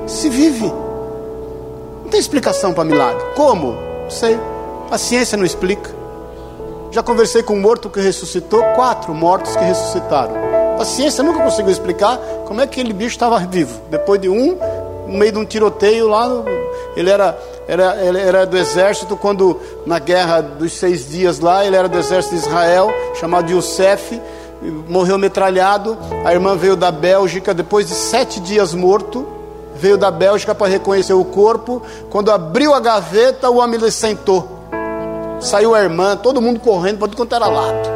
se vive. Não tem explicação para milagre. Como? Não sei. A ciência não explica. Já conversei com um morto que ressuscitou, quatro mortos que ressuscitaram. A ciência nunca conseguiu explicar como é que aquele bicho estava vivo. Depois de um, no meio de um tiroteio lá, ele era era, ele era do exército quando na guerra dos seis dias lá, ele era do exército de Israel, chamado Youssef, morreu metralhado. A irmã veio da Bélgica, depois de sete dias morto, veio da Bélgica para reconhecer o corpo. Quando abriu a gaveta, o homem sentou. Saiu a irmã, todo mundo correndo para quanto era lado.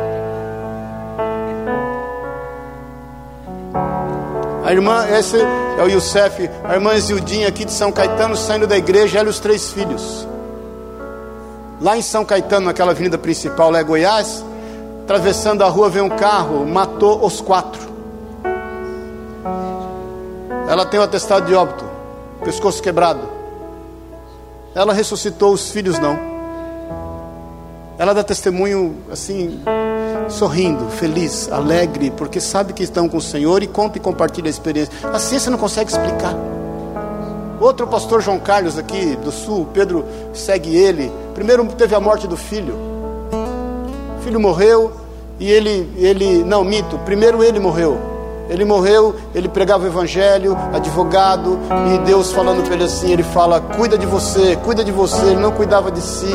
A irmã, esse é o Youssef, a irmã Zildinha aqui de São Caetano, saindo da igreja, ela e os três filhos. Lá em São Caetano, naquela avenida principal, lá é Goiás, atravessando a rua, veio um carro, matou os quatro. Ela tem o atestado de óbito, pescoço quebrado. Ela ressuscitou os filhos, não. Ela dá testemunho assim, sorrindo, feliz, alegre, porque sabe que estão com o Senhor e conta e compartilha a experiência. A ciência não consegue explicar. Outro pastor João Carlos aqui do sul, Pedro segue ele. Primeiro teve a morte do filho. O filho morreu e ele, ele, não, mito, primeiro ele morreu. Ele morreu, ele pregava o evangelho, advogado, e Deus falando para ele assim, ele fala: "Cuida de você, cuida de você". Ele não cuidava de si.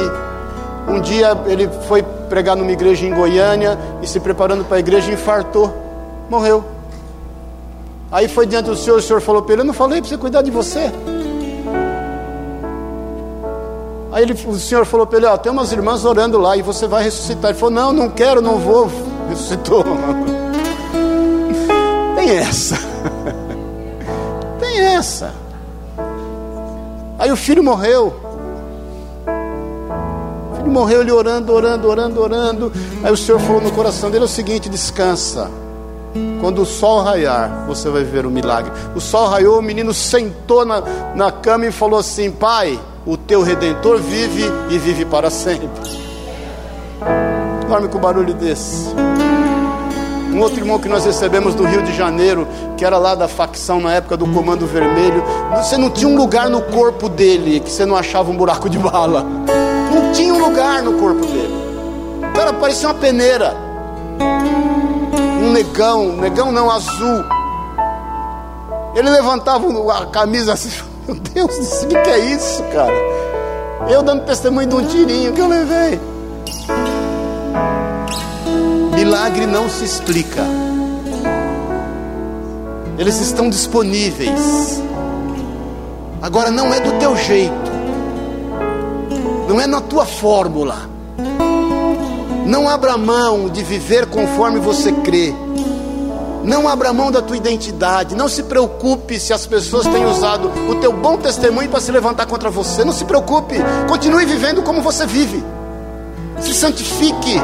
Um dia ele foi pregar numa igreja em Goiânia e se preparando para a igreja infartou, morreu. Aí foi diante do Senhor, o Senhor falou para ele: Eu não falei para você cuidar de você. Aí ele, o Senhor falou para ele: Ó, tem umas irmãs orando lá e você vai ressuscitar. Ele falou: Não, não quero, não vou. Ressuscitou. Tem essa. Tem essa. Aí o filho morreu ele morreu ele orando, orando, orando, orando. Aí o Senhor falou no coração dele o seguinte: descansa. Quando o sol raiar, você vai ver o milagre. O sol raiou, o menino sentou na, na cama e falou assim: Pai, o teu redentor vive e vive para sempre. dorme com barulho desse. Um outro irmão que nós recebemos do Rio de Janeiro, que era lá da facção na época do Comando Vermelho, você não tinha um lugar no corpo dele que você não achava um buraco de bala. Tinha um lugar no corpo dele. O cara parecia uma peneira. Um negão, negão não, azul. Ele levantava a camisa assim, meu Deus, o que é isso, cara? Eu dando testemunho de um tirinho que eu levei. Milagre não se explica. Eles estão disponíveis. Agora não é do teu jeito. Não é na tua fórmula. Não abra mão de viver conforme você crê. Não abra mão da tua identidade. Não se preocupe se as pessoas têm usado o teu bom testemunho para se levantar contra você. Não se preocupe. Continue vivendo como você vive. Se santifique.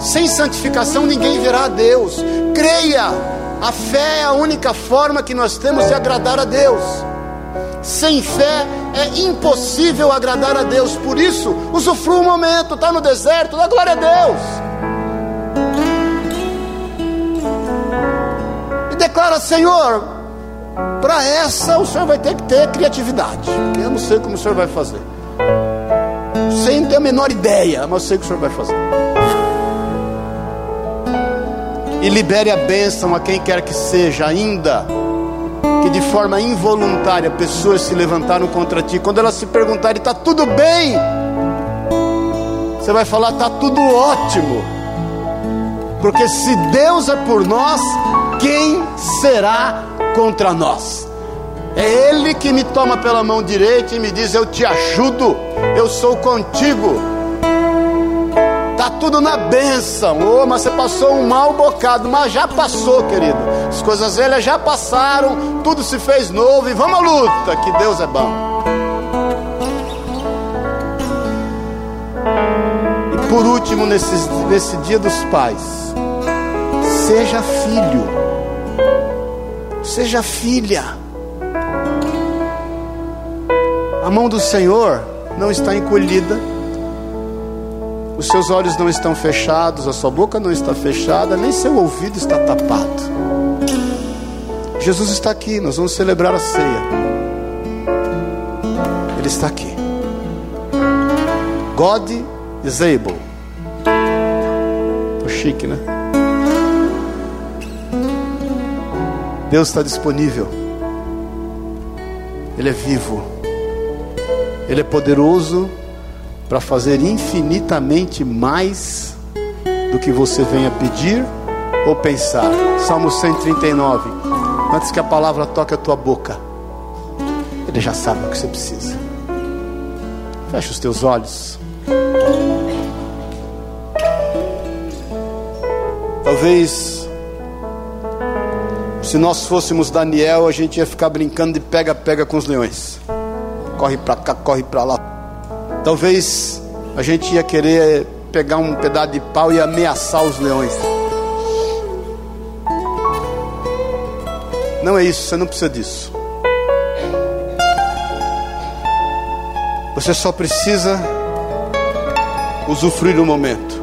Sem santificação ninguém verá a Deus. Creia. A fé é a única forma que nós temos de agradar a Deus. Sem fé é impossível agradar a Deus. Por isso, usufrua o momento, está no deserto, dá glória a Deus. declara: Senhor, para essa o Senhor vai ter que ter criatividade. Eu não sei como o Senhor vai fazer. Sem ter a menor ideia, mas eu sei o que o Senhor vai fazer. E libere a bênção a quem quer que seja, ainda que de forma involuntária pessoas se levantaram contra ti. Quando elas se perguntarem, está tudo bem? Você vai falar, está tudo ótimo. Porque se Deus é por nós, quem será contra nós? É Ele que me toma pela mão direita e me diz: Eu te ajudo, eu sou contigo. Tá tudo na bênção. Oh, mas você passou um mau bocado, mas já passou, querido. As coisas velhas já passaram, tudo se fez novo e vamos à luta, que Deus é bom. E por último, nesse, nesse dia dos pais, seja filho seja filha. A mão do Senhor não está encolhida, os seus olhos não estão fechados, a sua boca não está fechada, nem seu ouvido está tapado. Jesus está aqui, nós vamos celebrar a ceia. Ele está aqui. God is able. Tô chique, né? Deus está disponível. Ele é vivo. Ele é poderoso para fazer infinitamente mais do que você venha pedir ou pensar. Salmo 139. Antes que a palavra toque a tua boca, Ele já sabe o que você precisa. Fecha os teus olhos. Talvez se nós fôssemos Daniel, a gente ia ficar brincando de pega-pega com os leões. Corre para cá, corre para lá. Talvez a gente ia querer pegar um pedaço de pau e ameaçar os leões. Não é isso, você não precisa disso. Você só precisa usufruir o momento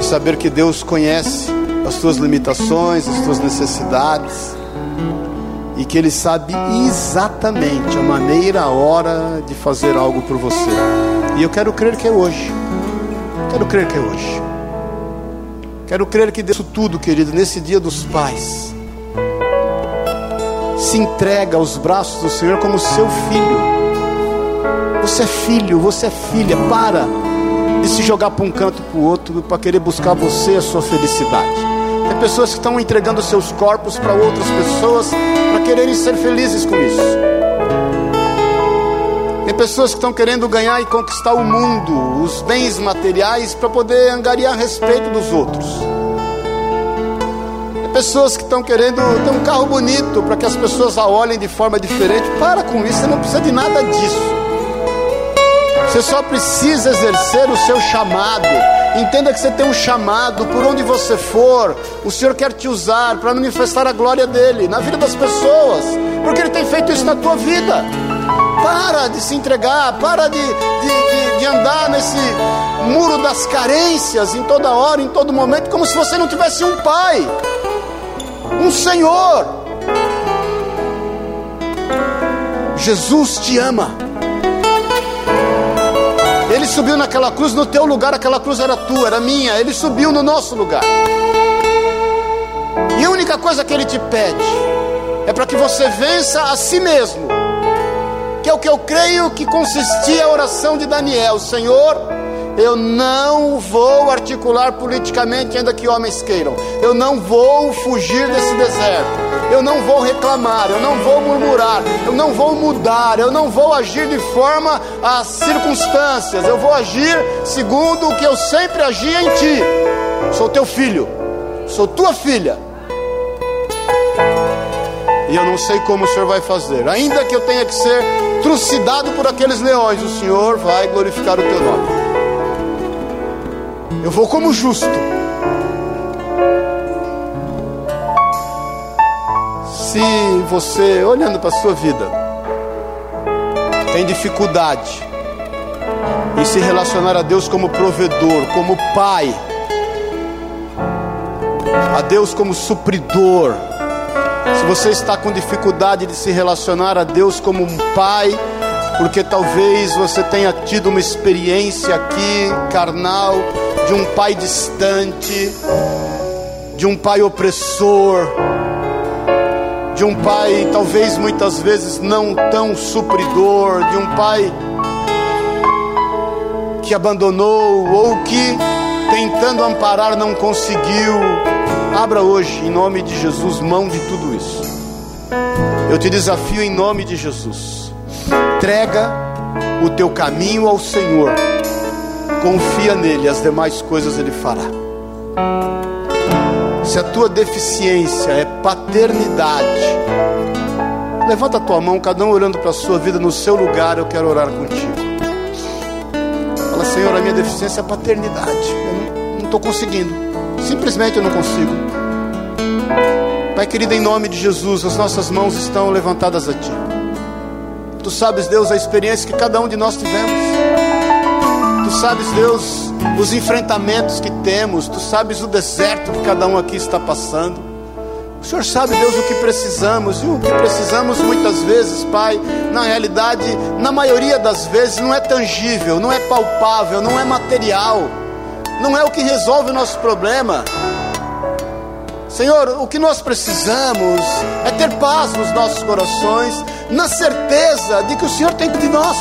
e saber que Deus conhece as tuas limitações, as tuas necessidades, e que Ele sabe exatamente a maneira, a hora de fazer algo por você. E eu quero crer que é hoje. Quero crer que é hoje. Quero crer que isso tudo, querido, nesse dia dos pais, se entrega aos braços do Senhor como seu filho. Você é filho, você é filha. Para de se jogar para um canto para o outro para querer buscar você a sua felicidade. Tem pessoas que estão entregando seus corpos para outras pessoas para quererem ser felizes com isso. Tem pessoas que estão querendo ganhar e conquistar o mundo, os bens materiais, para poder angariar respeito dos outros. Tem pessoas que estão querendo ter um carro bonito para que as pessoas a olhem de forma diferente. Para com isso, você não precisa de nada disso. Você só precisa exercer o seu chamado Entenda que você tem um chamado por onde você for. O Senhor quer te usar para manifestar a glória dele na vida das pessoas, porque Ele tem feito isso na tua vida. Para, de se entregar, para de, de, de, de andar nesse muro das carências em toda hora, em todo momento, como se você não tivesse um pai, um Senhor. Jesus te ama. Ele subiu naquela cruz no teu lugar, aquela cruz era tua, era minha. Ele subiu no nosso lugar. E a única coisa que ele te pede é para que você vença a si mesmo, que é o que eu creio que consistia a oração de Daniel: Senhor, eu não vou articular politicamente, ainda que homens queiram, eu não vou fugir desse deserto eu não vou reclamar, eu não vou murmurar, eu não vou mudar, eu não vou agir de forma às circunstâncias, eu vou agir segundo o que eu sempre agi em ti. Sou teu filho, sou tua filha. E eu não sei como o Senhor vai fazer, ainda que eu tenha que ser trucidado por aqueles leões, o Senhor vai glorificar o teu nome. Eu vou como justo. Se você, olhando para a sua vida, tem dificuldade em se relacionar a Deus como provedor, como pai, a Deus como supridor, se você está com dificuldade de se relacionar a Deus como um pai, porque talvez você tenha tido uma experiência aqui carnal de um pai distante, de um pai opressor, de um pai talvez muitas vezes não tão supridor, de um pai que abandonou ou que tentando amparar não conseguiu. Abra hoje, em nome de Jesus, mão de tudo isso. Eu te desafio em nome de Jesus. Entrega o teu caminho ao Senhor. Confia nele, as demais coisas ele fará. Se a tua deficiência é paternidade, levanta a tua mão, cada um olhando para a sua vida no seu lugar, eu quero orar contigo. Fala, Senhor, a minha deficiência é paternidade. Eu não estou conseguindo. Simplesmente eu não consigo. Pai querido, em nome de Jesus, as nossas mãos estão levantadas a Ti. Tu sabes, Deus, a experiência que cada um de nós tivemos. Tu sabes, Deus, os enfrentamentos que temos, tu sabes o deserto que cada um aqui está passando. O Senhor sabe, Deus, o que precisamos, e o que precisamos muitas vezes, Pai, na realidade, na maioria das vezes, não é tangível, não é palpável, não é material, não é o que resolve o nosso problema. Senhor, o que nós precisamos é ter paz nos nossos corações, na certeza de que o Senhor tem de nós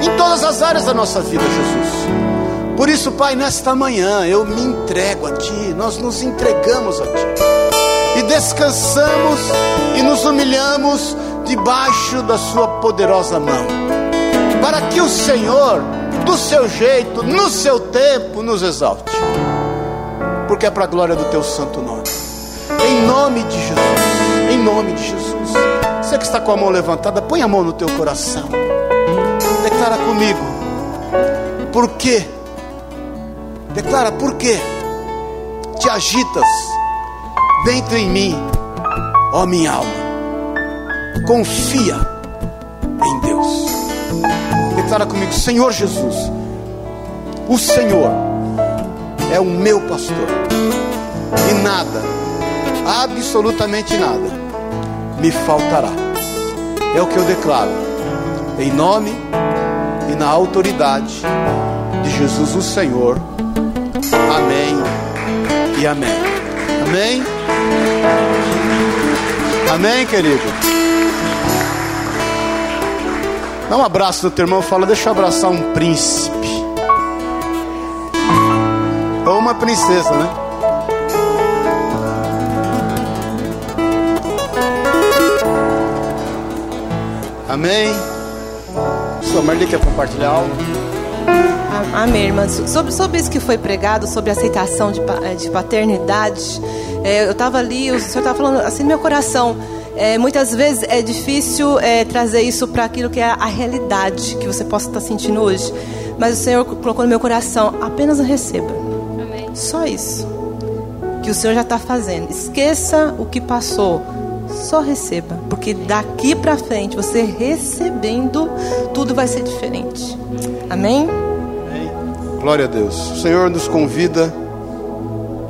em todas as áreas da nossa vida, Jesus. Por isso, Pai, nesta manhã eu me entrego a Ti, nós nos entregamos a Ti e descansamos e nos humilhamos debaixo da Sua poderosa mão, para que o Senhor, do seu jeito, no seu tempo, nos exalte, porque é para a glória do Teu santo nome, em nome de Jesus, em nome de Jesus. Você que está com a mão levantada, põe a mão no teu coração declara comigo. Por quê? Declara por quê? Te agitas dentro em mim, ó minha alma. Confia em Deus. Declara comigo, Senhor Jesus. O Senhor é o meu pastor. E nada, absolutamente nada, me faltará. É o que eu declaro. Em nome e na autoridade de Jesus o Senhor. Amém e amém. Amém? Amém, querido? Dá um abraço no teu irmão fala, deixa eu abraçar um príncipe. Princesa, né? Amém. Pastor Marli quer compartilhar algo? Amém, irmã. Sobre, sobre isso que foi pregado, sobre aceitação de, de paternidade, é, eu estava ali, o senhor estava falando assim no meu coração. É, muitas vezes é difícil é, trazer isso para aquilo que é a realidade que você possa estar sentindo hoje. Mas o Senhor colocou no meu coração: apenas receba. Só isso. Que o Senhor já está fazendo. Esqueça o que passou. só receba, porque daqui para frente, você recebendo, tudo vai ser diferente. Amém? Glória a Deus. O Senhor nos convida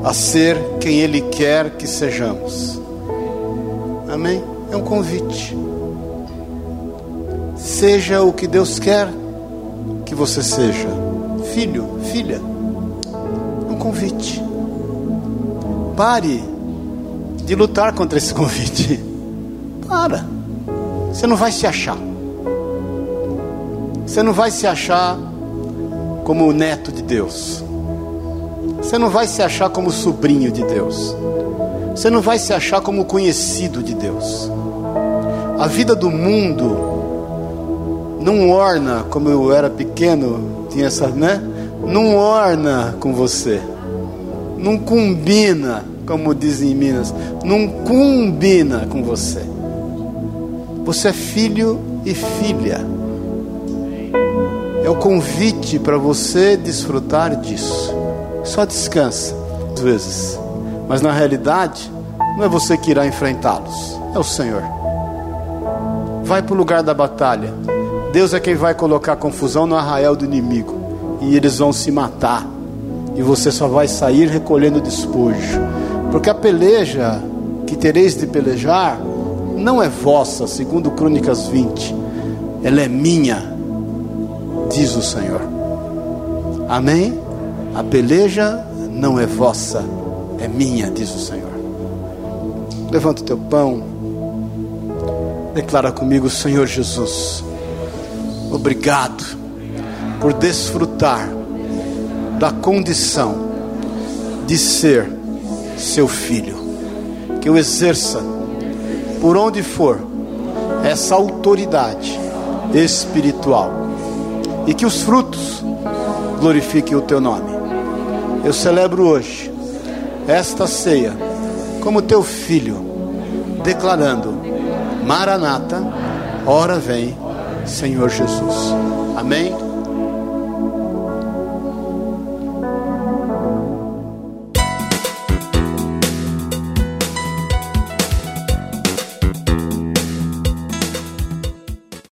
a ser quem Ele quer que sejamos. Amém? É um convite. Seja o que Deus quer que você seja. Filho, filha. Convite. Pare de lutar contra esse convite. Para. Você não vai se achar. Você não vai se achar como o neto de Deus. Você não vai se achar como sobrinho de Deus. Você não vai se achar como conhecido de Deus. A vida do mundo não orna, como eu era pequeno, tinha essa, né? Não orna com você. Não combina, como dizem em Minas, não combina com você. Você é filho e filha. É o convite para você desfrutar disso. Só descansa, às vezes. Mas na realidade, não é você que irá enfrentá-los, é o Senhor. Vai para o lugar da batalha. Deus é quem vai colocar confusão no arraial do inimigo. E eles vão se matar. E você só vai sair recolhendo despojo. Porque a peleja que tereis de pelejar não é vossa, segundo Crônicas 20. Ela é minha, diz o Senhor. Amém? A peleja não é vossa, é minha, diz o Senhor. Levanta o teu pão. Declara comigo, Senhor Jesus. Obrigado por desfrutar da condição de ser seu filho. Que eu exerça, por onde for, essa autoridade espiritual. E que os frutos glorifiquem o teu nome. Eu celebro hoje esta ceia como teu filho, declarando: Maranata, ora vem, Senhor Jesus. Amém?